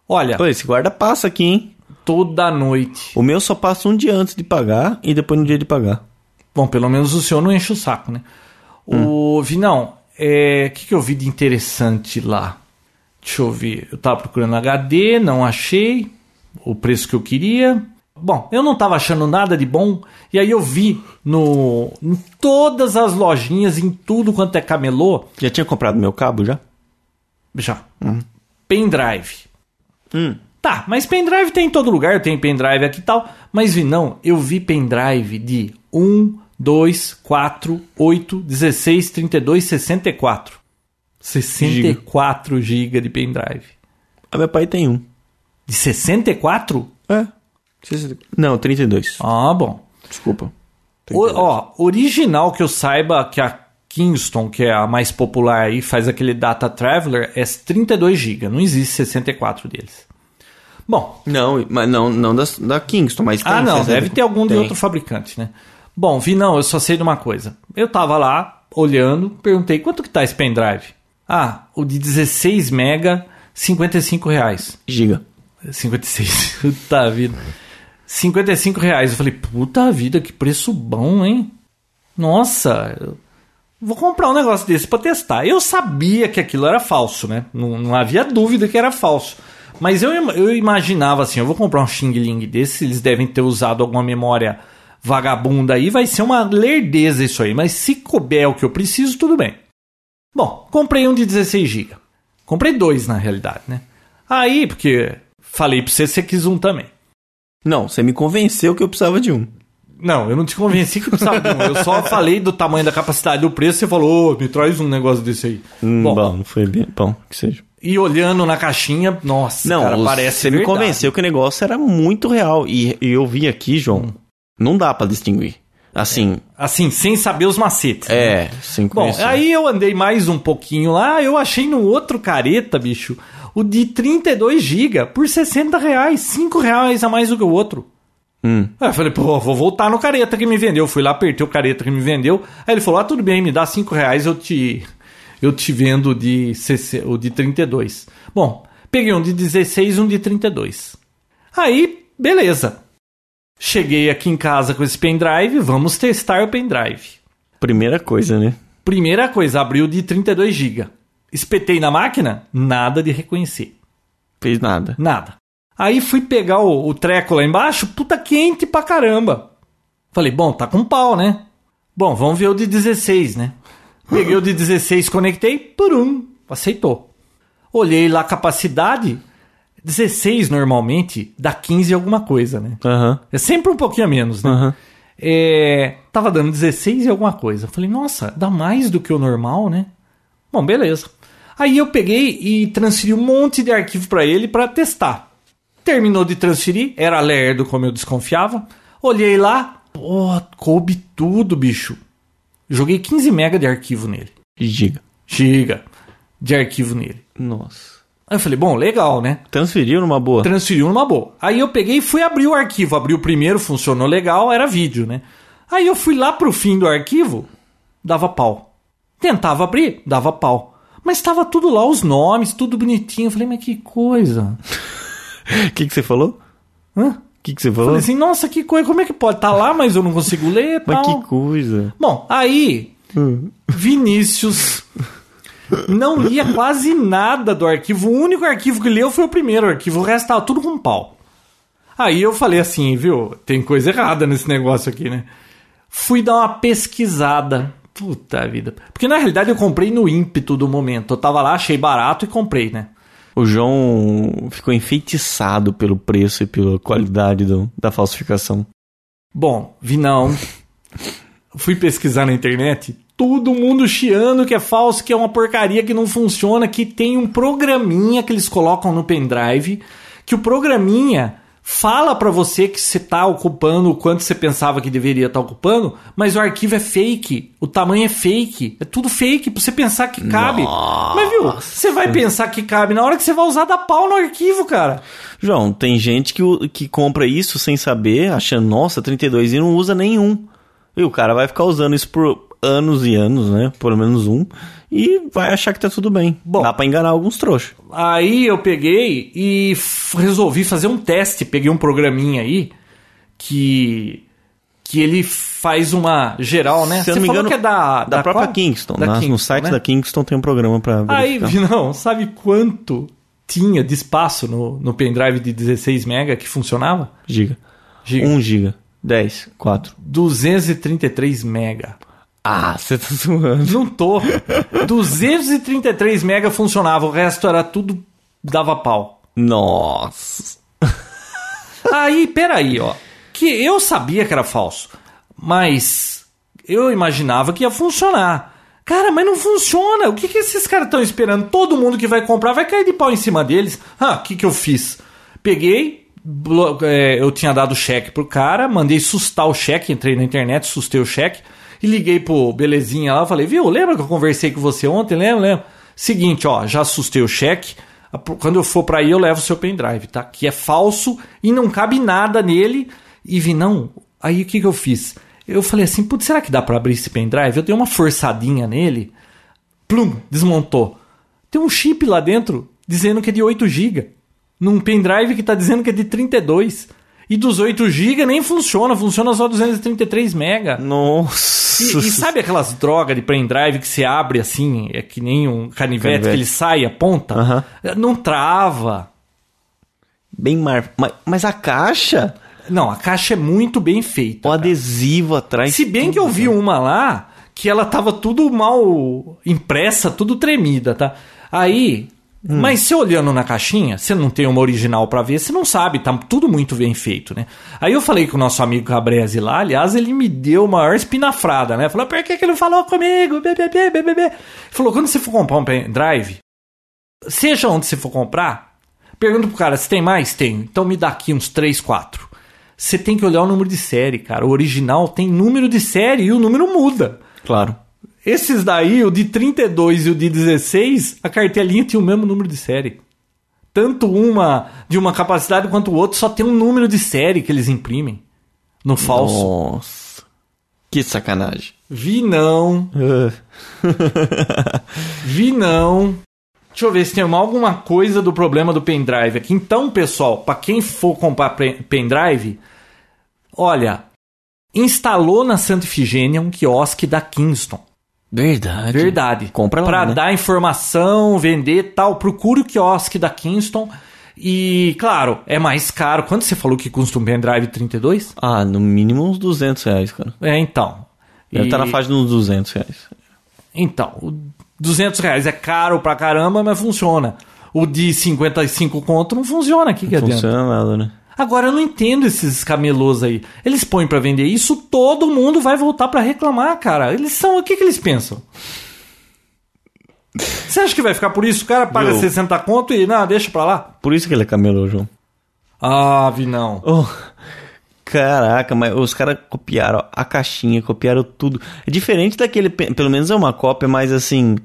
[SPEAKER 2] Olha,
[SPEAKER 1] Pô, esse guarda passa aqui, hein?
[SPEAKER 2] toda noite.
[SPEAKER 1] O meu só passa um dia antes de pagar e depois no dia de pagar.
[SPEAKER 2] Bom, pelo menos o senhor não enche o saco, né? O Vinão, é, o que, que eu vi de interessante lá? Deixa eu ver. Eu tava procurando HD, não achei o preço que eu queria. Bom, eu não tava achando nada de bom. E aí eu vi no, em todas as lojinhas, em tudo quanto é camelô,
[SPEAKER 1] Já tinha comprado meu cabo já?
[SPEAKER 2] já. Pendrive.
[SPEAKER 1] Hum.
[SPEAKER 2] Tá, mas pendrive tem em todo lugar, tem pendrive aqui e tal. Mas vi, não, eu vi pendrive de 1, 2, 4, 8, 16, 32, 64. 64 GB de pendrive.
[SPEAKER 1] Ah, meu pai tem um.
[SPEAKER 2] De 64?
[SPEAKER 1] É. Não, 32.
[SPEAKER 2] Ah, bom.
[SPEAKER 1] Desculpa.
[SPEAKER 2] O, ó, original que eu saiba que a Kingston, que é a mais popular aí, faz aquele Data Traveler, é 32 GB. Não existe 64 deles. Bom,
[SPEAKER 1] Não, mas não, não da, da Kingston, mas
[SPEAKER 2] Ah, não, deve ter algum de
[SPEAKER 1] Tem.
[SPEAKER 2] outro fabricante, né? Bom, vi não, eu só sei de uma coisa. Eu tava lá, olhando, perguntei, quanto que tá esse pendrive? Ah, o de 16 mega, 55 reais.
[SPEAKER 1] Giga.
[SPEAKER 2] 56, *laughs* puta vida. 55 reais. Eu falei, puta vida, que preço bom, hein? Nossa, vou comprar um negócio desse pra testar. Eu sabia que aquilo era falso, né? Não, não havia dúvida que era falso. Mas eu, eu imaginava assim, eu vou comprar um Xing Ling desse, eles devem ter usado alguma memória vagabunda aí, vai ser uma lerdeza isso aí. Mas se couber o que eu preciso, tudo bem. Bom, comprei um de 16 GB. Comprei dois, na realidade, né? Aí, porque falei pra você, você quis um também.
[SPEAKER 1] Não, você me convenceu que eu precisava de um.
[SPEAKER 2] Não, eu não te convenci que precisava de um. Eu só *laughs* falei do tamanho da capacidade do preço e você falou, ô, me traz um negócio desse aí.
[SPEAKER 1] Hum,
[SPEAKER 2] Bom,
[SPEAKER 1] bom, não foi bem. Bom, que seja.
[SPEAKER 2] e olhando na caixinha, nossa,
[SPEAKER 1] Não,
[SPEAKER 2] cara, parece
[SPEAKER 1] você me
[SPEAKER 2] verdade.
[SPEAKER 1] convenceu que o negócio era muito real. E, e eu vi aqui, João,
[SPEAKER 2] Hum.
[SPEAKER 1] não dá pra distinguir. Assim,
[SPEAKER 2] Assim, sem saber os macetes. né?
[SPEAKER 1] é, sem
[SPEAKER 2] Bom,
[SPEAKER 1] conhecer.
[SPEAKER 2] aí eu andei mais um pouquinho lá, eu achei no outro careta, bicho, o de 32 GB por 60 reais, 5 reais a mais do que o outro.
[SPEAKER 1] Hum.
[SPEAKER 2] Aí eu falei, pô, vou voltar no careta que me vendeu. Fui lá, apertei o careta que me vendeu. Aí ele falou, ah, tudo bem, me dá 5 reais, eu te, eu te vendo de, CC, o de 32. Bom, peguei um de 16 e um de 32. Aí, beleza. Cheguei aqui em casa com esse pendrive, vamos testar o pendrive.
[SPEAKER 1] Primeira coisa, né?
[SPEAKER 2] Primeira coisa, abriu de 32 GB. Espetei na máquina, nada de reconhecer.
[SPEAKER 1] Fez nada.
[SPEAKER 2] Nada. Aí fui pegar o, o treco lá embaixo, puta quente pra caramba. Falei, bom, tá com pau, né? Bom, vamos ver o de 16, né? Peguei o de 16, conectei, purum, aceitou. Olhei lá a capacidade, 16 normalmente dá 15 alguma coisa, né?
[SPEAKER 1] Aham.
[SPEAKER 2] É sempre um pouquinho a menos, né?
[SPEAKER 1] Aham.
[SPEAKER 2] É, tava dando 16 e alguma coisa. Falei, nossa, dá mais do que o normal, né? Bom, beleza. Aí eu peguei e transferi um monte de arquivo para ele para testar. Terminou de transferir, era lerdo como eu desconfiava. Olhei lá, pô, coube tudo, bicho. Joguei 15 MB de arquivo nele.
[SPEAKER 1] Giga.
[SPEAKER 2] Giga de arquivo nele.
[SPEAKER 1] Nossa.
[SPEAKER 2] Aí eu falei, bom, legal, né?
[SPEAKER 1] Transferiu numa boa?
[SPEAKER 2] Transferiu numa boa. Aí eu peguei e fui abrir o arquivo. Abri o primeiro, funcionou legal, era vídeo, né? Aí eu fui lá pro fim do arquivo, dava pau. Tentava abrir, dava pau. Mas tava tudo lá, os nomes, tudo bonitinho. Eu falei, mas que coisa.
[SPEAKER 1] O *laughs* que, que você falou?
[SPEAKER 2] Hã?
[SPEAKER 1] O que, que você falou?
[SPEAKER 2] Falei assim, nossa, que coisa, como é que pode? Tá lá, mas eu não consigo ler e
[SPEAKER 1] Mas
[SPEAKER 2] tal.
[SPEAKER 1] que coisa.
[SPEAKER 2] Bom, aí, Vinícius *laughs* não lia quase nada do arquivo. O único arquivo que leu foi o primeiro arquivo, o resto tava tudo com pau. Aí eu falei assim, viu? Tem coisa errada nesse negócio aqui, né? Fui dar uma pesquisada. Puta vida. Porque na realidade eu comprei no ímpeto do momento. Eu tava lá, achei barato e comprei, né?
[SPEAKER 1] O João ficou enfeitiçado pelo preço e pela qualidade do- da falsificação.
[SPEAKER 2] Bom, vi não. Fui pesquisar na internet. Todo mundo chiando que é falso, que é uma porcaria que não funciona, que tem um programinha que eles colocam no pendrive, que o programinha fala pra você que você tá ocupando o quanto você pensava que deveria estar ocupando, mas o arquivo é fake, o tamanho é fake, é tudo fake pra você pensar que cabe. Mas viu, você vai pensar que cabe na hora que você vai usar da pau no arquivo, cara.
[SPEAKER 1] João, tem gente que, que compra isso sem saber, achando, nossa, 32 e não usa nenhum. E o cara vai ficar usando isso por anos e anos, né? Pelo menos um. E vai achar que tá tudo bem.
[SPEAKER 2] Bom.
[SPEAKER 1] Dá pra enganar alguns trouxas.
[SPEAKER 2] Aí eu peguei e resolvi fazer um teste. Peguei um programinha aí que que ele faz uma geral, né?
[SPEAKER 1] Se me
[SPEAKER 2] falou
[SPEAKER 1] engano,
[SPEAKER 2] que é da,
[SPEAKER 1] Da, própria
[SPEAKER 2] qual?
[SPEAKER 1] Kingston.
[SPEAKER 2] Da
[SPEAKER 1] Na- no
[SPEAKER 2] Kingston,
[SPEAKER 1] site
[SPEAKER 2] né?
[SPEAKER 1] da Kingston tem um programa pra
[SPEAKER 2] Aí,
[SPEAKER 1] verificar.
[SPEAKER 2] não, sabe quanto tinha de espaço no, no pendrive de 16 MB que funcionava?
[SPEAKER 1] Giga.
[SPEAKER 2] Giga.
[SPEAKER 1] 1 giga. 10. 4.
[SPEAKER 2] 233 MB.
[SPEAKER 1] Ah, você tá zoando.
[SPEAKER 2] Não tô. 233 MB funcionava, o resto era tudo dava pau.
[SPEAKER 1] Nossa.
[SPEAKER 2] Aí, peraí, ó. Que eu sabia que era falso, mas eu imaginava que ia funcionar. Cara, mas não funciona. O que, que esses caras estão esperando? Todo mundo que vai comprar vai cair de pau em cima deles. Ah, o que, que eu fiz? Peguei, é, eu tinha dado cheque pro cara, mandei sustar o cheque, entrei na internet, sustei o cheque e liguei pro Belezinha lá. Falei, viu, lembra que eu conversei com você ontem? Lembra, lembra? Seguinte, ó, já sustei o cheque. Quando eu for pra aí, eu levo o seu pendrive, tá? Que é falso e não cabe nada nele. E vi, não. Aí o que, que eu fiz? Eu falei assim, putz, será que dá pra abrir esse pendrive? Eu dei uma forçadinha nele. Plum, desmontou. Tem um chip lá dentro dizendo que é de 8 GB. Num pendrive que tá dizendo que é de 32. E dos 8 GB nem funciona, funciona só 233 MB.
[SPEAKER 1] Nossa.
[SPEAKER 2] E, e sabe aquelas drogas de pendrive que você abre assim, é que nem um canivete,
[SPEAKER 1] Canivete.
[SPEAKER 2] que ele sai a ponta?
[SPEAKER 1] Aham.
[SPEAKER 2] Não trava.
[SPEAKER 1] Bem mar... Mas, mas a caixa?
[SPEAKER 2] Não, a caixa é muito bem feita.
[SPEAKER 1] O
[SPEAKER 2] cara.
[SPEAKER 1] adesivo atrás.
[SPEAKER 2] Se bem que eu vi uma lá que ela tava tudo mal impressa, tudo tremida, tá? Aí, mas você olhando na caixinha, você não tem uma original pra ver, você não sabe, tá tudo muito bem feito, né? Aí eu falei com o nosso amigo Cabrese lá, aliás, ele me deu a maior espinafrada, né? Falou, por que, que ele falou comigo? BBB. Ele falou, quando você for comprar um pendrive, seja onde você for comprar, pergunta pro cara, se tem mais? Tenho. Então me dá aqui uns 3, 4. Você tem que olhar o número de série, cara. O original tem número de série e o número muda.
[SPEAKER 1] Claro.
[SPEAKER 2] Esses daí, o de 32 e o de 16, a cartelinha tinha o mesmo número de série. Tanto uma de uma capacidade quanto o outro só tem um número de série que eles imprimem no falso.
[SPEAKER 1] Nossa. Que sacanagem.
[SPEAKER 2] Vi não. *laughs* Vi não. Deixa eu ver se tem alguma coisa do problema do pendrive aqui. Então, pessoal, para quem for comprar pendrive, olha, instalou na Santa Ifigênia um quiosque da Kingston.
[SPEAKER 1] Verdade.
[SPEAKER 2] Verdade.
[SPEAKER 1] Compra lá,
[SPEAKER 2] Pra
[SPEAKER 1] né?
[SPEAKER 2] dar informação, vender tal, procure o quiosque da Kingston. E, claro, é mais caro. Quanto você falou que custa um pendrive 32?
[SPEAKER 1] Ah, no mínimo uns 200 reais, cara.
[SPEAKER 2] É, então.
[SPEAKER 1] Deve
[SPEAKER 2] E-
[SPEAKER 1] estar na faixa de uns 200 reais.
[SPEAKER 2] Então, o 200 reais é caro pra caramba, mas funciona. O de 55 conto não funciona. O que, que
[SPEAKER 1] Não
[SPEAKER 2] adianta?
[SPEAKER 1] funciona nada, né?
[SPEAKER 2] Agora, eu não entendo esses camelôs aí. Eles põem pra vender isso, todo mundo vai voltar pra reclamar, cara. Eles são... O que, que eles pensam? Você acha que vai ficar por isso? O cara paga
[SPEAKER 1] Viu?
[SPEAKER 2] 60 conto e... Não, deixa pra lá.
[SPEAKER 1] Por isso que ele é camelô, João.
[SPEAKER 2] Ah, vi não.
[SPEAKER 1] Oh, caraca, mas os caras copiaram a caixinha, copiaram tudo. É diferente daquele, pelo menos é uma cópia, mas assim,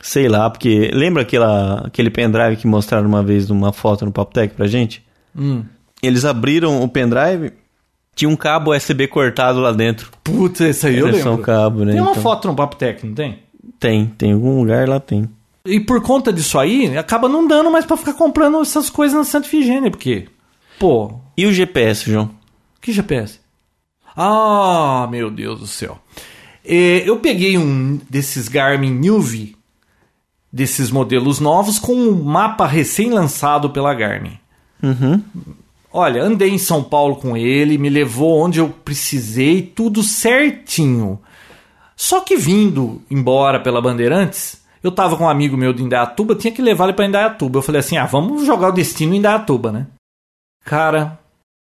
[SPEAKER 1] sei lá, porque lembra aquela, aquele pendrive que mostraram uma vez numa foto no Poptech pra gente?
[SPEAKER 2] Hum.
[SPEAKER 1] Eles abriram o pendrive, tinha um cabo USB cortado lá dentro.
[SPEAKER 2] Putz, esse aí eu lembro.
[SPEAKER 1] cabo, né?
[SPEAKER 2] Tem uma
[SPEAKER 1] Então,
[SPEAKER 2] foto no Papo Tech, não tem?
[SPEAKER 1] Tem, tem algum lugar lá tem.
[SPEAKER 2] E por conta disso aí, acaba não dando mais pra ficar comprando essas coisas na Santa Ifigênia, porque... Pô,
[SPEAKER 1] E o GPS, João?
[SPEAKER 2] Que GPS? Ah, meu Deus do céu. É, eu peguei um desses Garmin Newvi, desses modelos novos, com um mapa recém-lançado pela Garmin.
[SPEAKER 1] Uhum.
[SPEAKER 2] Olha, andei em São Paulo com ele, me levou onde eu precisei, tudo certinho. Só que vindo embora pela Bandeirantes, eu tava com um amigo meu de Indaiatuba, tinha que levar ele pra Indaiatuba. Eu falei assim: ah, vamos jogar o destino em Indaiatuba, né? Cara,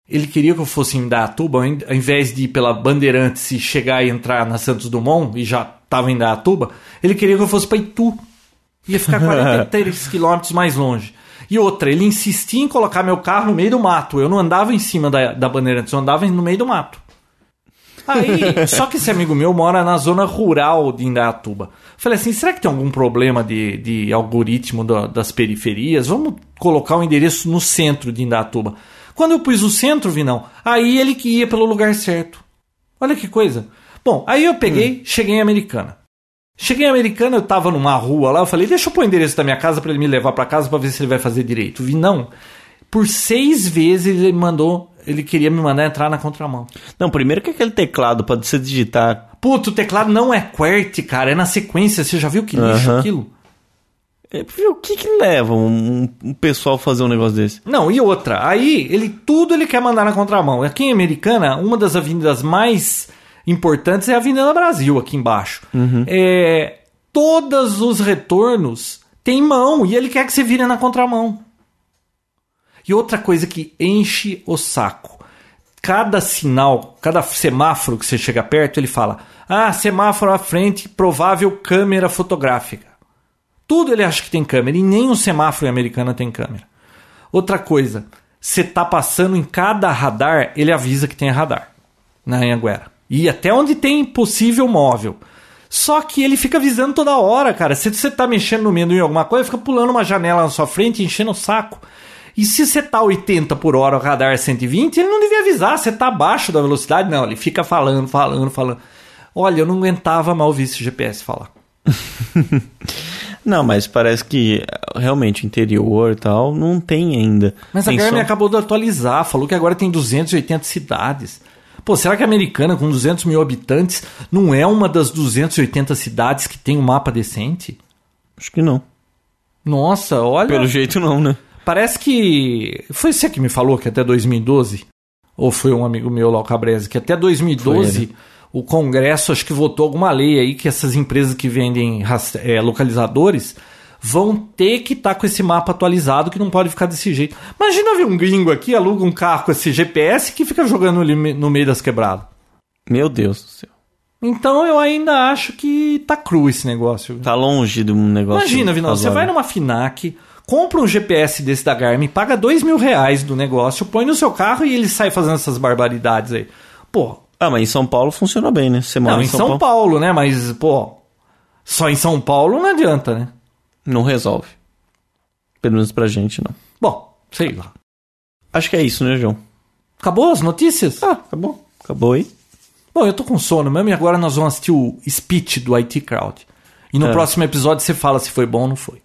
[SPEAKER 2] ele queria que eu fosse em Indaiatuba, ao in- ao invés de ir pela Bandeirantes e chegar e entrar na Santos Dumont, e já tava em Indaiatuba, ele queria que eu fosse pra Itu. Ia ficar *laughs* 43 quilômetros mais longe. E outra, ele insistia em colocar meu carro no meio do mato. Eu não andava em cima da, da Bandeirantes, eu andava no meio do mato. Aí, *laughs* só que esse amigo meu mora na zona rural de Indaiatuba. Falei assim, será que tem algum problema de, de algoritmo da- das periferias? Vamos colocar o endereço no centro de Indaiatuba. Quando eu pus o centro, Vinão, aí ele que ia pelo lugar certo. Olha que coisa. Bom, aí eu peguei, cheguei em Americana. Cheguei em Americana, eu tava numa rua lá, eu falei, deixa eu pôr o endereço da minha casa para ele me levar para casa para ver se ele vai fazer direito. Vi, não. Por seis vezes ele mandou, ele queria me mandar entrar na contramão.
[SPEAKER 1] Não, primeiro que aquele teclado pra você digitar.
[SPEAKER 2] Puto, o teclado não é QWERTY, cara, é na sequência. Você já viu que lixo aquilo?
[SPEAKER 1] É, O que que leva um, um pessoal a fazer um negócio desse?
[SPEAKER 2] Não, e outra, aí ele tudo ele quer mandar na contramão. Aqui em Americana, uma das avenidas mais importantes é a Avenida Brasil, aqui embaixo. É, todos os retornos têm mão e ele quer que você vire na contramão. E outra coisa que enche o saco. Cada sinal, cada semáforo que você chega perto, ele fala: Ah, semáforo à frente, provável câmera fotográfica. Tudo ele acha que tem câmera e nem o semáforo em americana tem câmera. Outra coisa, você tá passando em cada radar, ele avisa que tem radar na Anhanguera. E até onde tem possível móvel. Só que ele fica avisando toda hora, cara. Se você tá mexendo no menu em alguma coisa, fica pulando uma janela na sua frente e enchendo o saco. E se você tá 80 por hora, o radar é 120, ele não devia avisar. Você tá abaixo da velocidade? Não, ele fica falando, falando, falando. Olha, eu não aguentava mal ouvir esse GPS falar. *laughs*
[SPEAKER 1] Não, mas parece que eh, realmente interior e tal não tem ainda.
[SPEAKER 2] Mas a
[SPEAKER 1] Tem
[SPEAKER 2] Garmin
[SPEAKER 1] só-
[SPEAKER 2] acabou de atualizar, falou que agora tem 280 cidades. Pô, será que a americana com 200 mil habitantes não é uma das 280 cidades que tem um mapa decente?
[SPEAKER 1] Acho que não.
[SPEAKER 2] Nossa, olha.
[SPEAKER 1] Pelo jeito não, né?
[SPEAKER 2] Parece que. Foi você que me falou que até 2012? Ou foi um amigo meu lá, o Cabrese, que até 2012 o Congresso acho que votou alguma lei aí que essas empresas que vendem eh, localizadores vão ter que estar com esse mapa atualizado que não pode ficar desse jeito. Imagina ver um gringo aqui, aluga um carro com esse GPS que fica jogando ali no meio das quebradas.
[SPEAKER 1] Meu Deus do céu.
[SPEAKER 2] Então eu ainda acho que tá cru esse negócio.
[SPEAKER 1] Tá longe de um negócio.
[SPEAKER 2] Imagina, Vinal, você vai numa FINAC, compra um GPS desse da Garmin, paga dois mil reais do negócio, põe no seu carro e ele sai fazendo essas barbaridades aí. Pô,
[SPEAKER 1] Ah, mas em São Paulo funciona bem, né? Você mora
[SPEAKER 2] não,
[SPEAKER 1] em
[SPEAKER 2] em São, Paulo. né? Mas, pô, só em São Paulo não adianta, né?
[SPEAKER 1] Não resolve. Pelo menos pra gente, não.
[SPEAKER 2] Bom, sei lá.
[SPEAKER 1] Acho que é isso, né, João?
[SPEAKER 2] Acabou as notícias?
[SPEAKER 1] Ah, acabou. Acabou aí.
[SPEAKER 2] Bom, eu tô com sono mesmo e agora nós vamos assistir o speech do IT Crowd. E no
[SPEAKER 1] É.
[SPEAKER 2] próximo episódio você fala se foi bom ou não foi.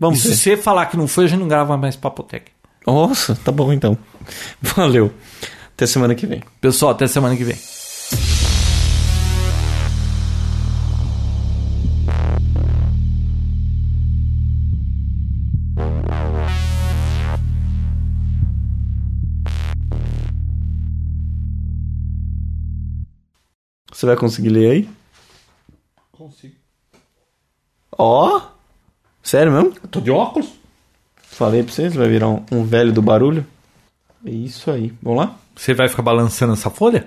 [SPEAKER 1] Vamos
[SPEAKER 2] e se
[SPEAKER 1] ver.
[SPEAKER 2] você falar que não foi, a gente não grava mais Papotec.
[SPEAKER 1] Nossa, tá bom então. Valeu. Até semana que vem.
[SPEAKER 2] Pessoal, até semana que vem.
[SPEAKER 1] Você vai conseguir ler aí?
[SPEAKER 2] Consigo.
[SPEAKER 1] Ó! Sério mesmo?
[SPEAKER 2] Eu tô de óculos?
[SPEAKER 1] Falei pra vocês, vai virar um, um velho do barulho. É isso aí. Vamos lá?
[SPEAKER 2] Você vai ficar balançando essa folha?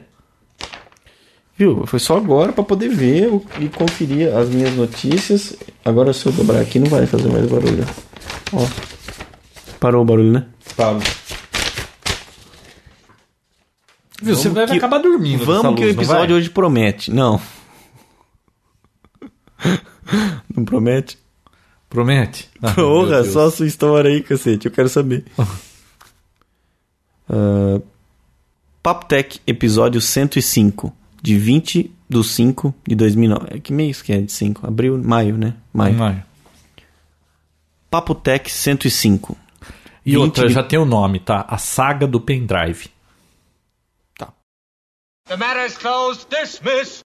[SPEAKER 1] Viu? Foi só agora pra poder ver o- e conferir as minhas notícias. Agora se eu dobrar aqui não vai fazer mais barulho. Ó. Parou o barulho, né?
[SPEAKER 2] Claro. Viu, você vai
[SPEAKER 1] que-
[SPEAKER 2] acabar dormindo.
[SPEAKER 1] Vamos que o
[SPEAKER 2] luz,
[SPEAKER 1] episódio hoje promete. Não. *laughs* não promete?
[SPEAKER 2] Promete? Ah,
[SPEAKER 1] Porra, só a sua história aí, cacete. Eu quero saber. *laughs* uh, Papotec, episódio 105, de 20 de 5 de 2009. É, Que mês que é de 5? Abril, maio, né? Maio.
[SPEAKER 2] Maio.
[SPEAKER 1] Papotec 105.
[SPEAKER 2] E
[SPEAKER 1] 20
[SPEAKER 2] outra,
[SPEAKER 1] de-
[SPEAKER 2] já tem o nome, tá? A saga do pendrive.
[SPEAKER 3] The matter is closed. Dismiss.